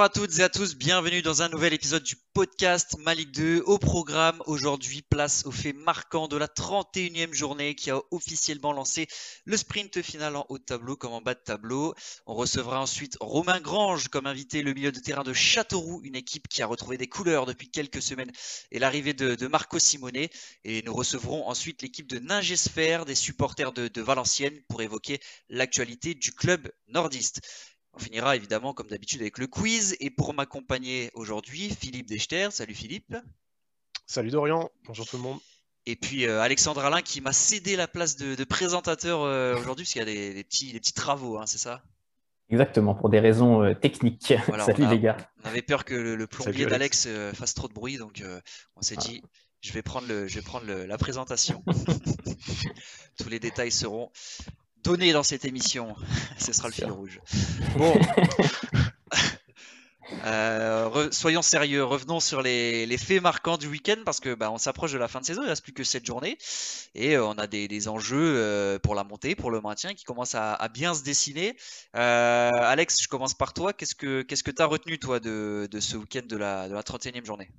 Bonjour à toutes et à tous, bienvenue dans un nouvel épisode du podcast Malik 2. Au programme aujourd'hui, place au fait marquant de la 31e journée qui a officiellement lancé le sprint final en haut de tableau comme en bas de tableau. On recevra ensuite Romain Grange comme invité, le milieu de terrain de Châteauroux, une équipe qui a retrouvé des couleurs depuis quelques semaines et l'arrivée de, Marco Simone. Et nous recevrons ensuite l'équipe de Ningesphère, des supporters de Valenciennes pour évoquer l'actualité du club nordiste. On finira évidemment comme d'habitude avec le quiz. Et pour m'accompagner aujourd'hui, Philippe Dechter. Salut Philippe. Salut Dorian. Bonjour tout le monde. Et puis euh, Alexandre Alain qui m'a cédé la place de, présentateur euh, aujourd'hui parce qu'il y a des, petits, petits, travaux, hein, c'est ça? Exactement, pour des raisons euh, techniques. Salut les gars. On avait peur que le, plombier d'Alex fasse trop de bruit, donc on s'est ah. dit, je vais prendre, le, je vais prendre la présentation. Tous les détails seront donné dans cette émission. Ce sera le fil rouge. Bon. Euh, soyons sérieux, revenons sur les, faits marquants du week-end parce que bah, on s'approche de la fin de saison, il ne reste plus que 7 journées et euh, on a des, enjeux euh, pour la montée, pour le maintien qui commencent à, bien se dessiner. Alex, je commence par toi. Qu'est-ce que tu as retenu toi de, ce week-end de la, de la 31e journée?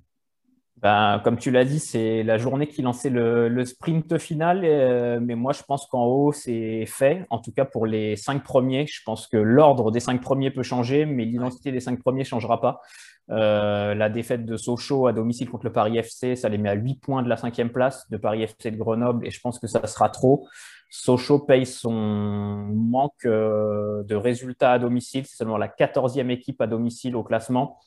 Ben, comme tu l'as dit, c'est la journée qui lançait le, sprint final. Euh, mais moi, je pense qu'en haut, c'est fait. En tout cas, pour les cinq premiers, je pense que l'ordre des cinq premiers peut changer, mais l'identité des cinq premiers ne changera pas. Euh, la défaite de Sochaux à domicile contre le Paris FC, ça les met à 8 points de la cinquième place de Paris FC de Grenoble. Et je pense que ça sera trop. Sochaux paye son manque euh, de résultats à domicile. C'est seulement la 14e équipe à domicile au classement.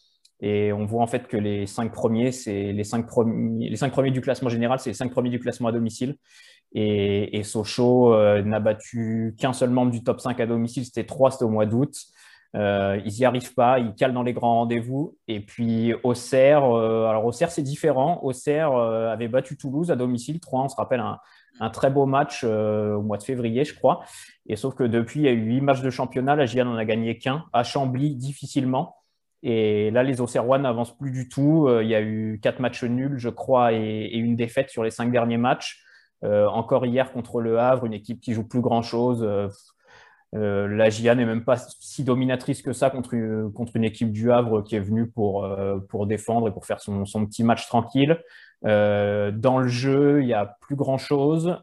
Et on voit en fait que les cinq premiers, c'est les cinq premiers, les cinq premiers du classement général, c'est les cinq premiers du classement à domicile. Et, Sochaux euh, n'a battu qu'un seul membre du top 5 à domicile, c'était trois, c'était au mois d'août. Euh, ils n'y arrivent pas, ils calent dans les grands rendez-vous. Et puis Auxerre, euh, alors Auxerre c'est différent. Auxerre avait battu Toulouse à domicile 3 on se rappelle un, très beau match au mois de février, je crois. Et sauf que depuis, il y a eu huit matchs de championnat, la GIA n'en a gagné qu'un, à Chambly difficilement. Et là, les Auxerrois n'avancent plus du tout. Euh, il y a eu quatre matchs nuls, je crois, et, une défaite sur les cinq derniers matchs. Euh, encore hier contre le Havre, une équipe qui joue plus grand-chose. Euh, la GIA n'est même pas si dominatrice que ça contre une, équipe du Havre qui est venue pour, défendre et pour faire son, son petit match tranquille. dans le jeu, il n'y a plus grand-chose.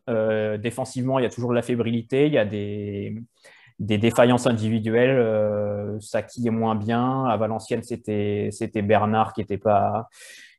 défensivement, il y a toujours de la fébrilité. Il y a des, des défaillances individuelles. Euh, Saki est moins bien. À Valenciennes, c'était Bernard qui était pas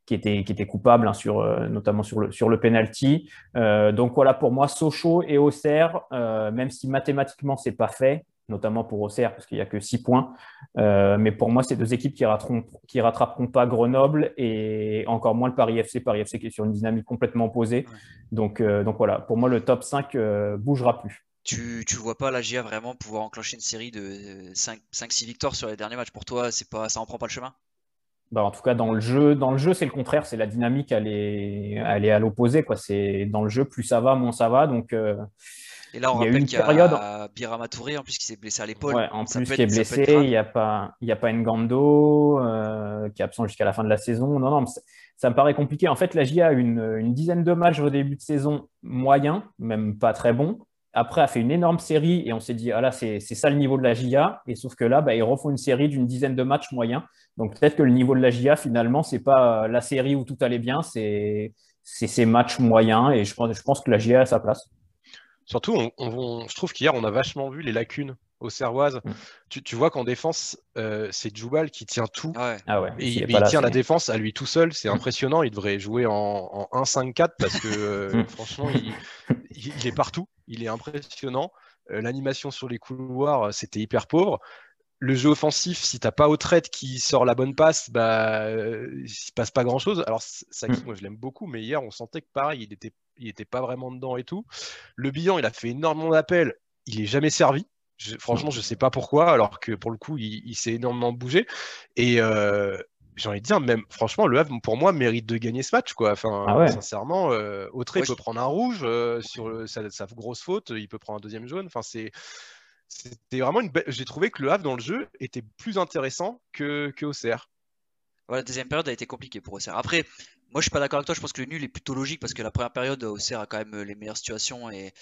qui était, qui était coupable, hein, sur, euh, notamment sur le, sur le penalty. Euh, donc voilà, pour moi, Sochaux et Auxerre, euh, même si mathématiquement, c'est pas fait, notamment pour Auxerre, parce qu'il n'y a que 6 points. mais pour moi, c'est deux équipes qui rattraperont, qui rattraperont pas Grenoble et encore moins le Paris FC. Paris FC qui est sur une dynamique complètement opposée. Donc, donc voilà, pour moi, le top 5 bougera plus tu, tu vois pas la GIA vraiment pouvoir enclencher une série de 5-6 victoires sur les derniers matchs. Pour toi, c'est pas, ça en prend pas le chemin? Bah en tout cas, dans le jeu, dans le jeu, c'est le contraire. C'est la dynamique, elle est, elle est à l'opposé. Quoi. C'est dans le jeu, plus ça va, moins ça va. Donc, euh, et là, on il y rappelle qu'il y a période... Birama Touré, en plus, qui s'est blessé à l'épaule. Ouais, en plus, qui est blessé. Il n'y a pas, il y a pas Ngando euh, qui est absent jusqu'à la fin de la saison. Non, non, ça me paraît compliqué. En fait, la GIA a une, une dizaine de matchs au début de saison moyens, même pas très bons après a fait une énorme série et on s'est dit, ah là, c'est ça le niveau de la GIA. Et sauf que là, bah, ils refont une série d'une dizaine de matchs moyens. Donc peut-être que le niveau de la GIA, finalement, c'est pas la série où tout allait bien, c'est ces matchs moyens. Et je pense, je pense que la GIA a sa place. Surtout, on, je trouve qu'hier, on a vachement vu les lacunes aux Servoises. Mm. Tu, vois qu'en défense, euh, c'est Djoubal qui tient tout. Ah ouais. et il, tient la défense à lui tout seul. C'est impressionnant. Il devrait jouer en, 1-5-4 parce que euh, mm. franchement, il, est partout. Il est impressionnant. Euh, l'animation sur les couloirs, c'était hyper pauvre. Le jeu offensif, si t'as pas Autrette qui sort la bonne passe, bah, il se passe pas grand chose. Alors, Saki, moi je l'aime beaucoup, mais hier on sentait que pareil, il était, il était pas vraiment dedans et tout. Le bilan, il a fait énormément d'appels, il est jamais servi franchement, je ne sais pas pourquoi, alors que pour le coup, il, s'est énormément bougé. Et euh, j'ai envie de dire, même franchement, le Havre, pour moi, mérite de gagner ce match. Quoi. Enfin, ah Sincèrement, euh, Autré peut prendre un rouge euh, sur sa, grosse faute, il peut prendre un deuxième jaune. Enfin, c'est. C'était vraiment une J'ai trouvé que le Havre dans le jeu était plus intéressant que, que Auxerre. la deuxième période a été compliquée pour Auxerre. Après, moi, je suis pas d'accord avec toi. Je pense que le nul est plutôt logique parce que la première période, Auxerre a quand même les meilleures situations et,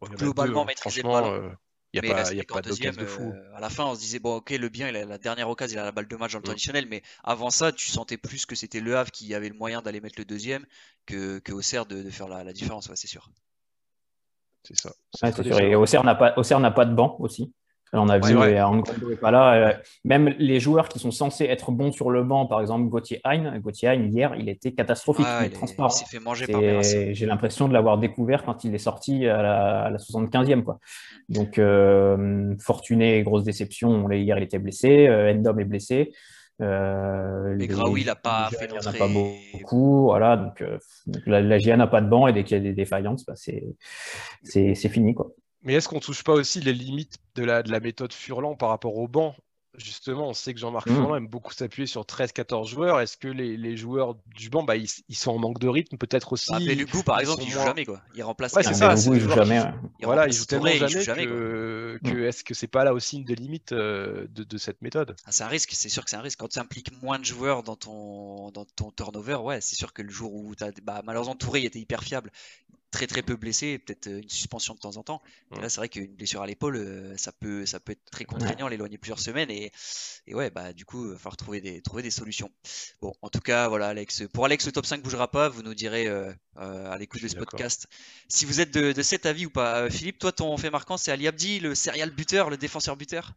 globalement hein. maîtrisé le ballon. Il n'y a, pas, y a pas deuxième, de fou. à la fin, on se disait, bon, ok, le bien, il a la dernière occasion, il a la balle de match dans le mm. traditionnel, mais avant ça, tu sentais plus que c'était Le Havre qui avait le moyen d'aller mettre le deuxième que, que Auxerre de, de faire la, la différence, ouais, c'est sûr. C'est ça. c'est sûr. Et Auxerre n'a pas, pas de banc aussi. On a vu, ouais, pas là. Euh, même les joueurs qui sont censés être bons sur le banc, par exemple Gauthier Hein, Gauthier Hein, hier, il était catastrophique, il, transparent. s'est fait manger par J'ai l'impression de l'avoir découvert quand il est sorti à la, 75e. Quoi. Donc, euh, Fortuné, grosse déception. Hier, il était blessé. Euh, Endom est blessé. Euh, mais Graoui, il n'a pas fait l'entrée. pas beaucoup. Voilà, donc, la, la GIA n'a pas de banc et dès qu'il y a des défaillances, bah, c'est fini. Quoi. Mais est-ce qu'on touche pas aussi les limites de la, de la méthode Furlan par rapport au banc Justement, on sait que Jean-Marc mmh. Furlan aime beaucoup s'appuyer sur 13-14 joueurs. Est-ce que les, les, joueurs du banc, bah, ils, ils, sont en manque de rythme peut-être aussi? Bah, par exemple, il joue jamais. Quoi. Il remplace. Ouais, c'est ça. il joue jamais. voilà, il joue tellement jamais, que, que mmh. est-ce que c'est pas là aussi une des limites euh, de, de, cette méthode? Ah, C'est un risque, c'est sûr que c'est un risque. Quand tu impliques moins de joueurs dans ton, dans ton turnover, ouais, c'est sûr que le jour où tu as. Bah, malheureusement, Touré était hyper fiable très très peu blessé, peut-être euh, une suspension de temps en temps. là, c'est vrai qu'une blessure à l'épaule, euh, ça peut, ça peut être très contraignant, l'éloigner plusieurs semaines. Et, et, ouais, bah du coup, il va falloir trouver des, trouver des solutions. Bon, en tout cas, voilà, Alex. Pour Alex, le top 5 bougera pas. Vous nous direz euh, à l'écoute de ce podcast si vous êtes de, de, cet avis ou pas. Philippe, toi, ton fait marquant, c'est Ali Abdi, le serial buteur, le défenseur buteur?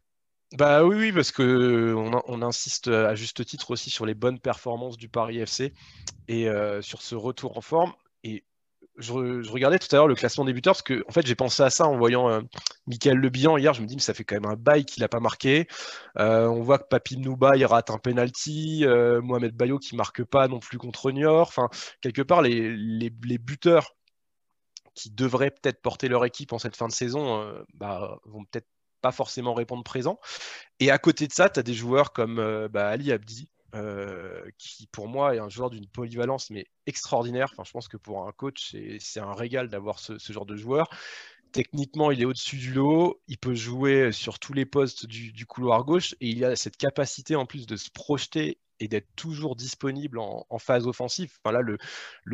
Bah oui, oui, parce que on, insiste à juste titre aussi sur les bonnes performances du Paris FC et sur ce retour en forme. Et je, regardais tout à l'heure le classement des buteurs parce que en fait j'ai pensé à ça en voyant euh, Michael Le Bihan hier. Je me dis mais ça fait quand même un bail qu'il n'a pas marqué. Euh, on voit que Papi Nouba il rate un penalty, euh, Mohamed Bayo qui marque pas non plus contre Niort. Enfin quelque part les, buteurs qui devraient peut-être porter leur équipe en cette fin de saison bah, vont peut-être pas forcément répondre présent. Et à côté de ça, tu as des joueurs comme bah, Ali Abdi, euh, qui pour moi est un joueur d'une polyvalence mais extraordinaire. Enfin, je pense que pour un coach, c'est un régal d'avoir ce, genre de joueur. Techniquement, il est au-dessus du lot, il peut jouer sur tous les postes du, couloir gauche et il a cette capacité en plus de se projeter et d'être toujours disponible en, phase offensive. Enfin, là, le,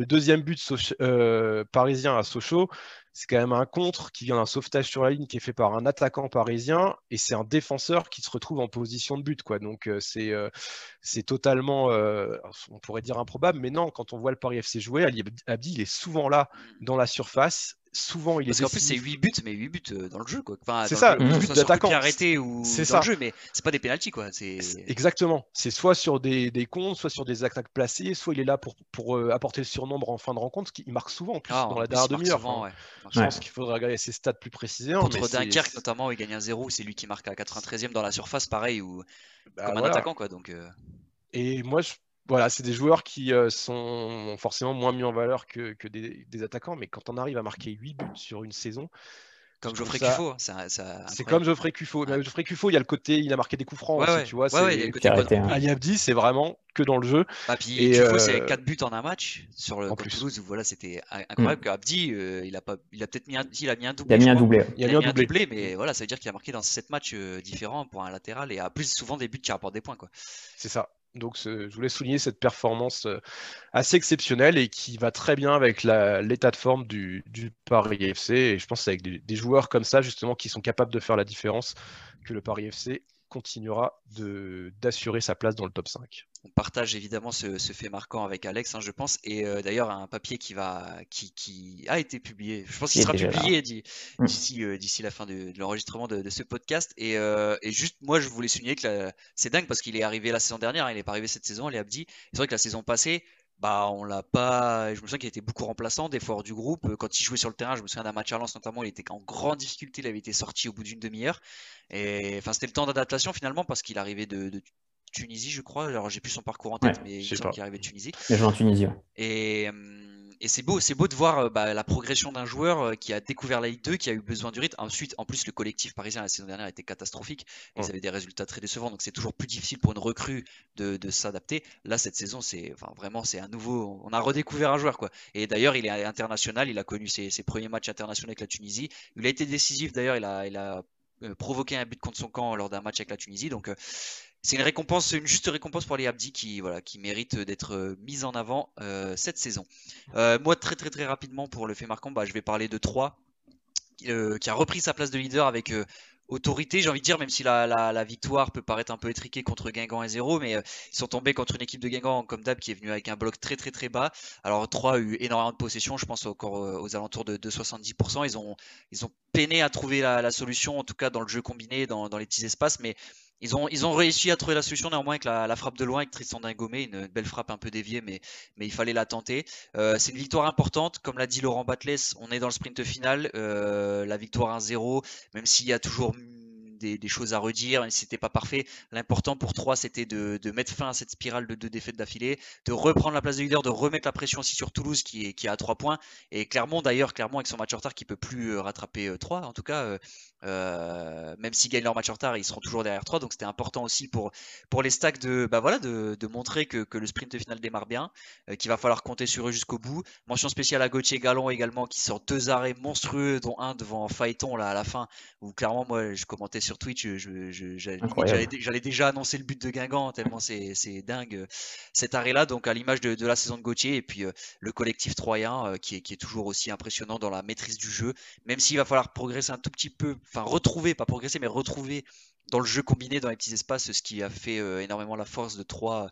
deuxième but euh, parisien à Sochaux, c'est quand même un contre qui vient d'un sauvetage sur la ligne qui est fait par un attaquant parisien et c'est un défenseur qui se retrouve en position de but. Quoi. Donc euh, c'est euh, c'est totalement, on pourrait dire improbable, mais non, quand on voit le Paris FC jouer, Ali Abdi, il est souvent là dans la surface souvent il Parce qu'en plus c'est 8 buts, mais 8 buts euh, dans le jeu quoi. c'est ça, 8 buts d'attaquant. arrêté ou dans ça. le jeu, mais c'est pas des pénalties quoi. Exactement. C'est soit sur des, des comptes, soit sur des attaques placées, soit il est là pour, pour euh, apporter le surnombre en fin de rencontre, il marque souvent en plus ah, dans la dernière demi-heure. Je pense qu'il faudra regarder ses stats plus précisément. Contre Dunkerque notamment, où il gagne un 0, c'est lui qui marque à 93e dans la surface, pareil, ou bah, comme un attaquant quoi. Donc, euh. Et moi je voilà, c'est des joueurs qui euh, sont forcément moins mis en valeur que, des, attaquants, mais quand on arrive à marquer 8 buts sur une saison. Comme Geoffrey Cuffo. C'est comme Geoffrey Cuffo. Geoffrey Cuffo, il y a le côté, il a marqué des coups francs aussi, tu vois. Ali Abdi, c'est vraiment que dans le jeu. Ah, puis et Cuffo, c'est 4 buts en un match sur le contre Toulouse. Voilà, c'était incroyable. Mm. Abdi, euh, il a pas, il a peut-être mis un, il a mis un doublé. Il a mis un doublé. Il a mis un doublé, mais voilà, ça veut dire qu'il a marqué dans 7 matchs euh, différents pour un latéral et a plus souvent des buts qui rapportent des points, quoi. C'est ça. Donc je voulais souligner cette performance euh, assez exceptionnelle et qui va très bien avec l'état de forme du, Paris FC. Et je pense que c'est avec des, joueurs comme ça justement qui sont capables de faire la différence que le Paris FC continuera d'assurer sa place dans le top 5. On partage évidemment ce, fait marquant avec Alex, hein, je pense, et euh, d'ailleurs un papier qui, va, qui, a été publié, je pense qu'il sera publié mm. euh, d'ici la fin de, l'enregistrement de, ce podcast. Euh, et, juste, moi, je voulais souligner que c'est dingue parce qu'il est arrivé la saison dernière, hein, il n'est pas arrivé cette saison, il est Abdi. C'est vrai que la saison passée, bah on l'a pas. Je me souviens qu'il était beaucoup remplaçant, des fois du groupe. Quand il jouait sur le terrain, je me souviens d'un match à Lens notamment, il était en grande difficulté, il avait été sorti au bout d'une demi-heure. Et enfin, c'était le temps d'adaptation finalement parce qu'il arrivait de, Tunisie, je crois. Alors j'ai plus son parcours en tête, mais il semble qu'il arrivait de Tunisie. Il joue en Tunisie. Et et c'est beau, c'est beau de voir euh, bah, la progression d'un joueur euh, qui a découvert la Ligue 2, qui a eu besoin du rythme. Ensuite, en plus, le collectif parisien la saison dernière était catastrophique. Ils avaient des résultats très décevants, donc c'est toujours plus difficile pour une recrue de, s'adapter. Là, cette saison, c'est enfin, vraiment c'est un nouveau. On a redécouvert un joueur quoi. Et d'ailleurs, il est international. Il a connu ses, premiers matchs internationaux avec la Tunisie. Il a été décisif. D'ailleurs, il a, il a euh, provoqué un but contre son camp lors d'un match avec la Tunisie. Donc c'est une récompense, une juste récompense pour les Abdi qui, voilà, qui mérite d'être euh, mise en avant euh, cette saison. Euh, moi, très très très rapidement pour le fait marquant, bah, je vais parler de 3 qui a repris sa place de leader avec autorité, j'ai envie de dire, même si la, victoire peut paraître un peu étriquée contre Guingamp et 0, mais ils sont tombés contre une équipe de Guingamp comme d'hab qui est venue avec un bloc très très très bas. Alors 3 a eu énormément de possession, je pense encore aux alentours de, 70%. Ils ont, ils ont peiné à trouver la, solution, en tout cas dans le jeu combiné, dans, dans les petits espaces, mais ils ont, réussi à trouver la solution néanmoins avec la, frappe de loin avec Tristan Dingomé, une, belle frappe un peu déviée, mais, il fallait la tenter. Euh, c'est une victoire importante, comme l'a dit Laurent Batles, on est dans le sprint final, euh, la victoire 1-0, même s'il y a toujours des, choses à redire, même si c'était pas parfait. L'important pour 3, c'était de, mettre fin à cette spirale de deux défaites d'affilée, de reprendre la place de leader, de remettre la pression aussi sur Toulouse qui est, à 3 points. Et Clermont, d'ailleurs, Clermont avec son match en retard qui peut plus euh, rattraper 3, euh, en tout cas, euh, même s'ils gagnent leur match en retard, ils seront toujours derrière 3. Donc c'était important aussi pour, pour les stacks de, bah voilà, de, montrer que, le sprint final démarre bien, qu'il va falloir compter sur eux jusqu'au bout. Mention spéciale à Gauthier Gallon également qui sort deux arrêts monstrueux, dont un devant Phaéton là, à la fin, où clairement moi je commentais sur Twitch, j'allais déjà annoncer le but de Guingamp, tellement c'est dingue euh, cet arrêt-là. Donc, à l'image de, la saison de Gauthier, et puis euh, le collectif troyen euh, qui, est, qui, est, toujours aussi impressionnant dans la maîtrise du jeu, même s'il va falloir progresser un tout petit peu, enfin retrouver, pas progresser, mais retrouver dans le jeu combiné dans les petits espaces, ce qui a fait énormément la force de Troyes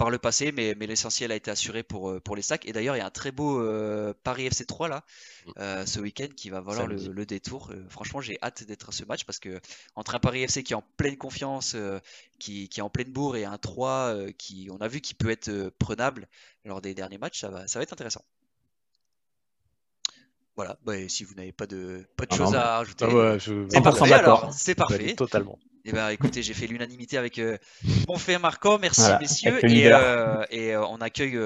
par le passé, mais, mais l'essentiel a été assuré pour, euh, pour les sacs. Et d'ailleurs, il y a un très beau euh, Paris FC 3 là, mm. euh, ce week-end qui va valoir le, détour. franchement, j'ai hâte d'être à ce match parce que entre un Paris FC qui est en pleine confiance, qui, qui, est en pleine bourre, et un 3 qui, on a vu, qui peut être prenable lors des derniers matchs, ça va, ça va être intéressant. Voilà, bah, si vous n'avez pas de, pas de ah choses à rajouter, ah c'est parfait. Alors, c'est parfait. Totalement. Eh ben, écoutez, j'ai fait l'unanimité avec euh, mon fait marquant. Merci, messieurs. Et, euh, et euh, on accueille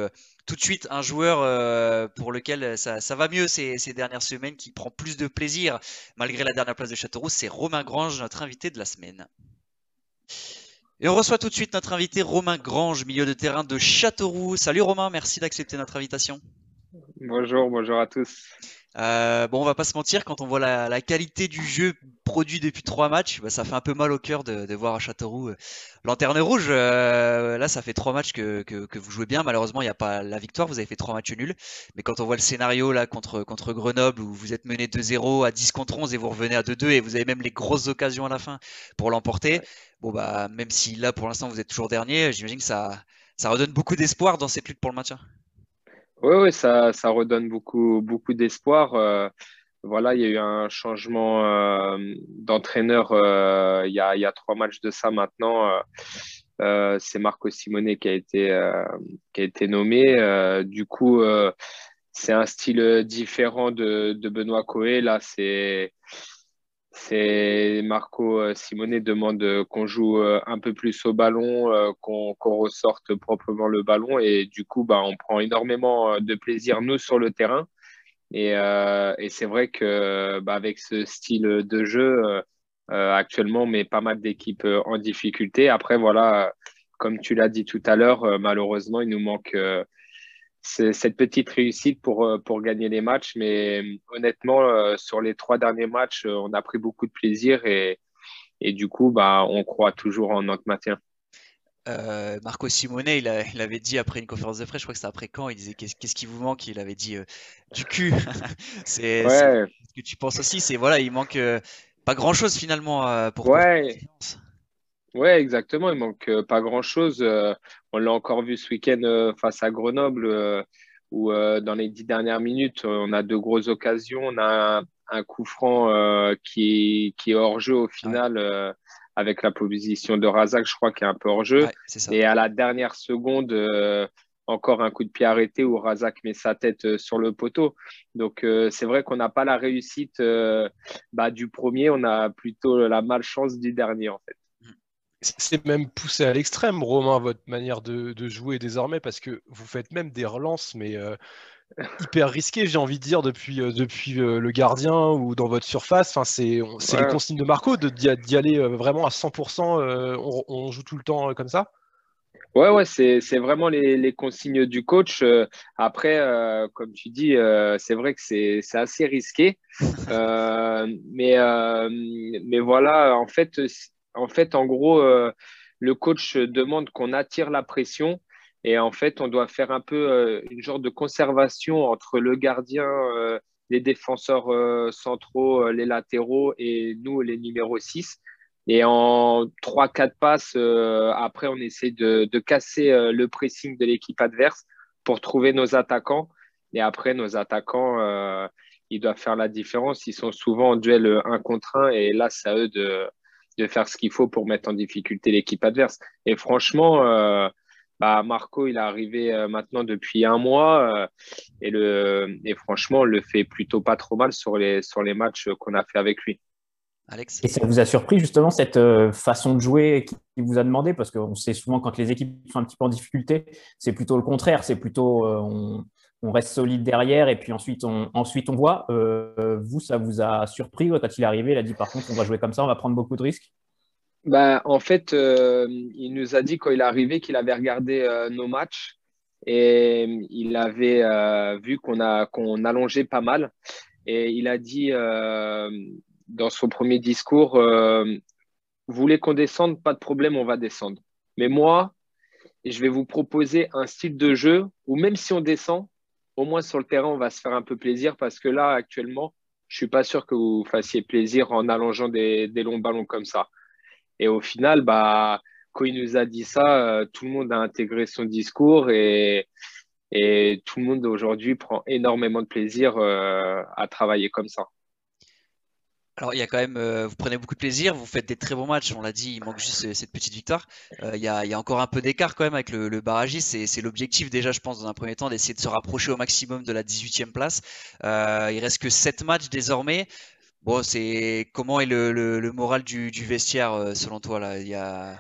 tout de suite un joueur pour lequel ça, ça va mieux ces, ces, dernières semaines, qui prend plus de plaisir malgré la dernière place de Châteauroux. C'est Romain Grange, notre invité de la semaine. Et on reçoit tout de suite notre invité Romain Grange, milieu de terrain de Châteauroux. Salut Romain, merci d'accepter notre invitation. Bonjour, bonjour à tous. Euh, bon, on va pas se mentir, quand on voit la, qualité du jeu produit depuis trois matchs, bah, ça fait un peu mal au cœur de, voir à Châteauroux euh, lanterne rouge. Euh, là, ça fait trois matchs que, que, vous jouez bien. Malheureusement, il n'y a pas la victoire. Vous avez fait trois matchs nuls. Mais quand on voit le scénario là contre, contre Grenoble où vous êtes mené 2-0 à 10 contre 11 et vous revenez à 2-2 et vous avez même les grosses occasions à la fin pour l'emporter. Bon, bah, même si là, pour l'instant, vous êtes toujours dernier, j'imagine que ça, ça redonne beaucoup d'espoir dans cette lutte pour le maintien. Oui, oui, ça, ça redonne beaucoup, beaucoup d'espoir. Euh, voilà, il y a eu un changement euh, d'entraîneur euh, il, y a, il y a trois matchs de ça maintenant. c'est Marco Simone qui a été, qui a été nommé. du coup, c'est un style différent de, de Benoît Coé. Là, c'est c'est Marco euh, Simone demande euh, qu'on joue euh, un peu plus au ballon, qu'on ressorte proprement le ballon et du coup bah, on prend énormément de plaisir nous sur le terrain et, c'est vrai que bah, ce style de jeu actuellement on met pas mal d'équipes en difficulté. Après voilà, comme tu l'as dit tout à l'heure, malheureusement il nous manque cette petite réussite pour, euh, pour gagner les matchs. Mais euh, honnêtement, euh, sur les trois derniers matchs, on a pris beaucoup de plaisir et, et du coup, bah, on croit toujours en notre maintien. Marco Simone, il, avait dit après une conférence de presse, je crois que c'était après quand, il disait qu'est-ce qui vous manque? Il avait dit du cul. c'est ce que tu penses aussi, c'est voilà, il manque pas grand chose finalement pour. Ouais. Oui, exactement. Il manque euh, pas grand-chose. Euh, on l'a encore vu ce week-end euh, face à Grenoble, où dans les dix dernières minutes, on a deux grosses occasions. On a un, coup franc qui, qui, est hors jeu au final. avec la position de Razak, je crois qu'il est un peu hors jeu. et à la dernière seconde, encore un coup de pied arrêté où Razak met sa tête sur le poteau. Donc c'est vrai qu'on n'a pas la réussite bah, du premier, on a plutôt la malchance du dernier en fait c'est même poussé à l'extrême, Romain, votre manière de, jouer désormais, parce que vous faites même des relances, mais euh, hyper risquées, j'ai envie de dire, depuis, euh, depuis euh, le gardien ou dans votre surface. Enfin, c'est les consignes de Marco d'y aller vraiment à 100%. On, joue tout le temps comme ça? Ouais, ouais, c'est vraiment les, consignes du coach. après, comme tu dis, c'est vrai que c'est assez risqué. mais, mais voilà, en fait, en fait, en gros, euh, le coach demande qu'on attire la pression et en fait, on doit faire un peu euh, une genre de conservation entre le gardien euh, les défenseurs centraux, les latéraux et nous, les numéros 6. Et en 3-4 passes, après, on essaie de, de casser le pressing de l'équipe adverse pour trouver nos attaquants. Et après, nos attaquants, ils doivent faire la différence. Ils sont souvent en duel 1 contre 1 et là, c'est à eux de, de faire ce qu'il faut pour mettre en difficulté l'équipe adverse. Et franchement, euh, bah Marco, il est arrivé euh, maintenant depuis un mois euh, et, le, et franchement, on le fait plutôt pas trop mal sur les, sur les matchs qu'on a fait avec lui. Alex. Et ça vous a surpris justement cette façon de jouer qui vous a demandé? Parce qu'on sait souvent quand les équipes sont un petit peu en difficulté, c'est plutôt le contraire. C'est plutôt on, on reste solide derrière et puis ensuite on, ensuite on voit. Euh, vous, ça vous a surpris quand il est arrivé Il a dit par contre, on va jouer comme ça, on va prendre beaucoup de risques? Bah, En fait, euh, il nous a dit quand il est arrivé qu'il avait regardé euh, nos matchs et il avait vu qu'on qu'on allongeait pas mal. Et il a dit dans son premier discours Vous voulez qu'on descende Pas de problème, on va descendre. Mais moi, je vais vous proposer un style de jeu où même si on descend, au moins sur le terrain, on va se faire un peu plaisir parce que là, actuellement, je suis pas sûr que vous fassiez plaisir en allongeant des, longs ballons comme ça. Et au final, bah, quand il nous a dit ça, euh, tout le monde a intégré son discours et, et tout le monde aujourd'hui prend énormément de plaisir euh, à travailler comme ça. Alors, il y a quand même, euh, vous prenez beaucoup de plaisir, vous faites des très bons matchs, on l'a dit, il manque juste cette petite victoire. Euh, il, y a, encore un peu d'écart quand même avec le, le barragiste, c'est l'objectif déjà, je pense, dans un premier temps, d'essayer de se rapprocher au maximum de la 18e place. Euh, il reste que 7 matchs désormais. Bon, c'est comment est le, moral du, du, vestiaire euh, selon toi là? Il y a...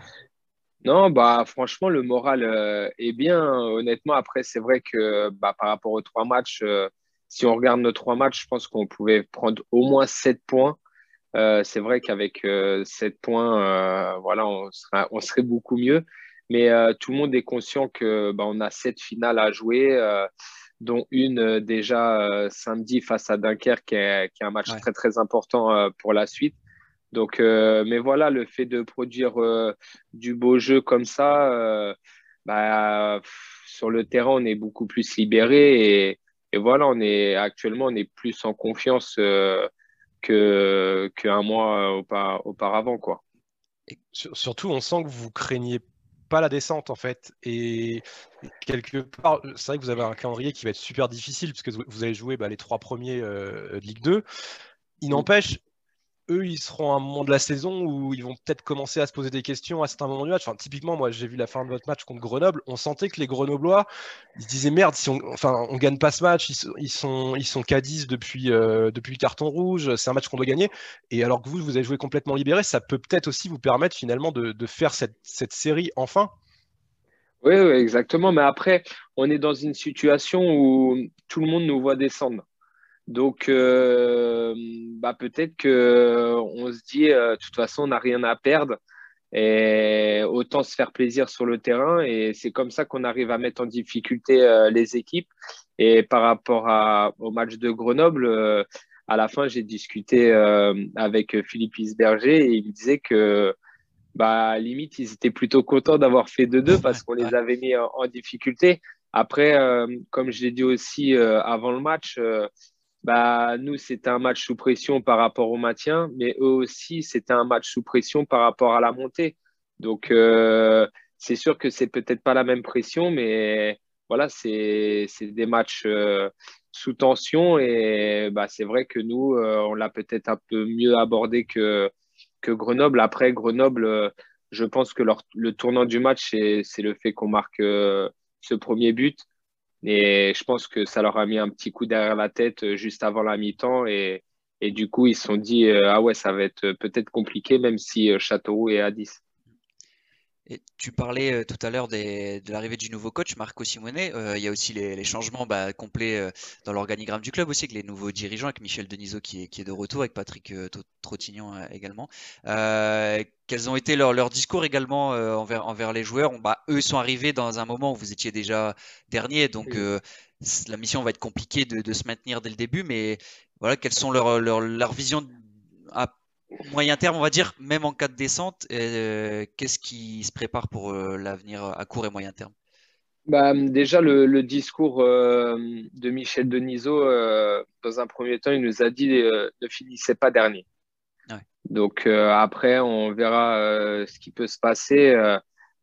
Non, bah franchement, le moral est bien. Honnêtement, après, c'est vrai que bah, par rapport aux trois matchs, si on regarde nos trois matchs, je pense qu'on pouvait prendre au moins 7 points. Euh, c'est vrai qu'avec euh, 7 points, euh, voilà, on serait, on serait beaucoup mieux. Mais tout le monde est conscient que bah, on a sept finales à jouer, dont une déjà samedi face à Dunkerque, qui est, qui est un match très très important pour la suite. Donc, mais voilà, le fait de produire du beau jeu comme ça, bah, sur le terrain, on est beaucoup plus libéré et, et voilà, on est actuellement, on est plus en confiance qu'un mois auparavant. Quoi. surtout, on sent que vous craignez pas la descente en fait. Et quelque part, c'est vrai que vous avez un calendrier qui va être super difficile puisque vous allez jouer bah, les trois premiers euh, de Ligue 2. Il n'empêche, eux, ils seront à un moment de la saison où ils vont peut-être commencer à se poser des questions à certains moments du match. Enfin, typiquement, moi, j'ai vu la fin de votre match contre Grenoble. On sentait que les Grenoblois, ils se disaient merde, si on, enfin, on gagne pas ce match, ils, sont, ils sont K10 depuis, euh, depuis le carton rouge. C'est un match qu'on doit gagner. Et alors que vous, vous avez joué complètement libéré, ça peut peut-être aussi vous permettre finalement de, de faire cette, cette série enfin. Oui, oui, exactement. Mais après, on est dans une situation où tout le monde nous voit descendre. Donc, euh, bah, peut-être qu'on se dit, euh, de toute façon, on n'a rien à perdre et autant se faire plaisir sur le terrain. Et c'est comme ça qu'on arrive à mettre en difficulté euh, les équipes. Et par rapport à, au match de Grenoble, à la fin, j'ai discuté avec Philippe Isberger et il me disait que, bah, limite, ils étaient plutôt contents d'avoir fait 2-2 parce qu'on les avait mis en, en difficulté. Après, comme je l'ai dit aussi avant le match, bah, nous, c'était un match sous pression par rapport au maintien, mais eux aussi, c'était un match sous pression par rapport à la montée. Donc, euh, c'est sûr que c'est peut-être pas la même pression, mais voilà, c'est des matchs euh, sous tension et bah, c'est vrai que nous, euh, on l'a peut-être un peu mieux abordé que, que Grenoble. Après, Grenoble, je pense que le tournant du match, c'est le fait qu'on marque ce premier but. Et je pense que ça leur a mis un petit coup derrière la tête euh, juste avant la mi-temps. Et, du coup, ils se sont dit euh, Ah ouais, ça va être euh, peut-être compliqué, même si Châteauroux est à 10. Et tu parlais tout à l'heure de l'arrivée du nouveau coach, Marco Simone. il y a aussi les, changements bah, complets dans l'organigramme du club aussi, avec les nouveaux dirigeants, avec Michel Denisot qui est, qui est de retour, avec Patrick Trottignon également. quels ont été leurs discours également envers, envers, les joueurs? Bah, Eux sont arrivés dans un moment où vous étiez déjà dernier, donc la mission va être compliquée de, de, se maintenir dès le début, mais voilà, quelles sont leurs leur, leur visions à moyen terme, on va dire, même en cas de descente, euh, qu'est-ce qui se prépare pour euh, l'avenir à court et moyen terme? Bah, Déjà, le, discours de Michel Denisot, dans un premier temps, il nous a dit ne finissez pas dernier. Donc après, on verra ce qui peut se passer.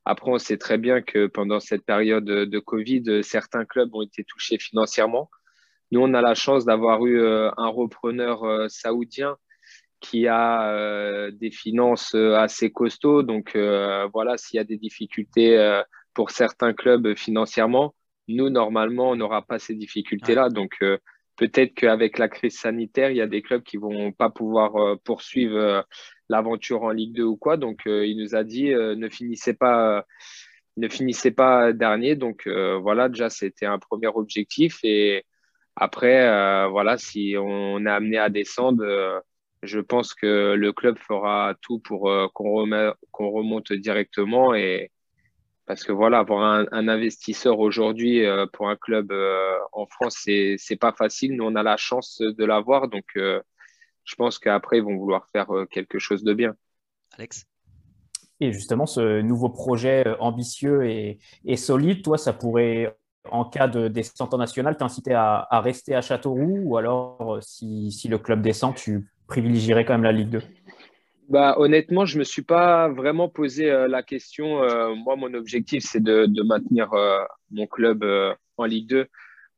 après, on sait très bien que pendant cette période de Covid, certains clubs ont été touchés financièrement. Nous, on a la chance d'avoir eu un repreneur saoudien qui a euh, des finances euh, assez costauds. Donc euh, voilà, s'il y a des difficultés pour certains clubs financièrement, nous, normalement, on n'aura pas ces difficultés-là. Donc peut-être qu'avec la crise sanitaire, il y a des clubs qui ne vont pas pouvoir poursuivre l'aventure en Ligue 2 ou quoi. Donc il nous a dit ne finissez pas. ne finissez pas dernier, donc voilà, déjà c'était un premier objectif. Et après, voilà, si on est amené à descendre, je pense que le club fera tout pour euh, qu'on remonte directement et parce que voilà, avoir un, investisseur aujourd'hui euh, pour un club euh, en France, c'est n'est pas facile. Nous, on a la chance de l'avoir, donc je pense qu'après, ils vont vouloir faire quelque chose de bien. Alex? Et justement, ce nouveau projet ambitieux et, solide, toi, ça pourrait, en cas de descente en national, t'inciter à, à, rester à Châteauroux ou alors, si, si le club descend, tu privilégierais quand même la Ligue 2 bah, honnêtement, je ne me suis pas vraiment posé euh, la question. Euh, moi, mon objectif, c'est de, maintenir euh, mon club en Ligue 2.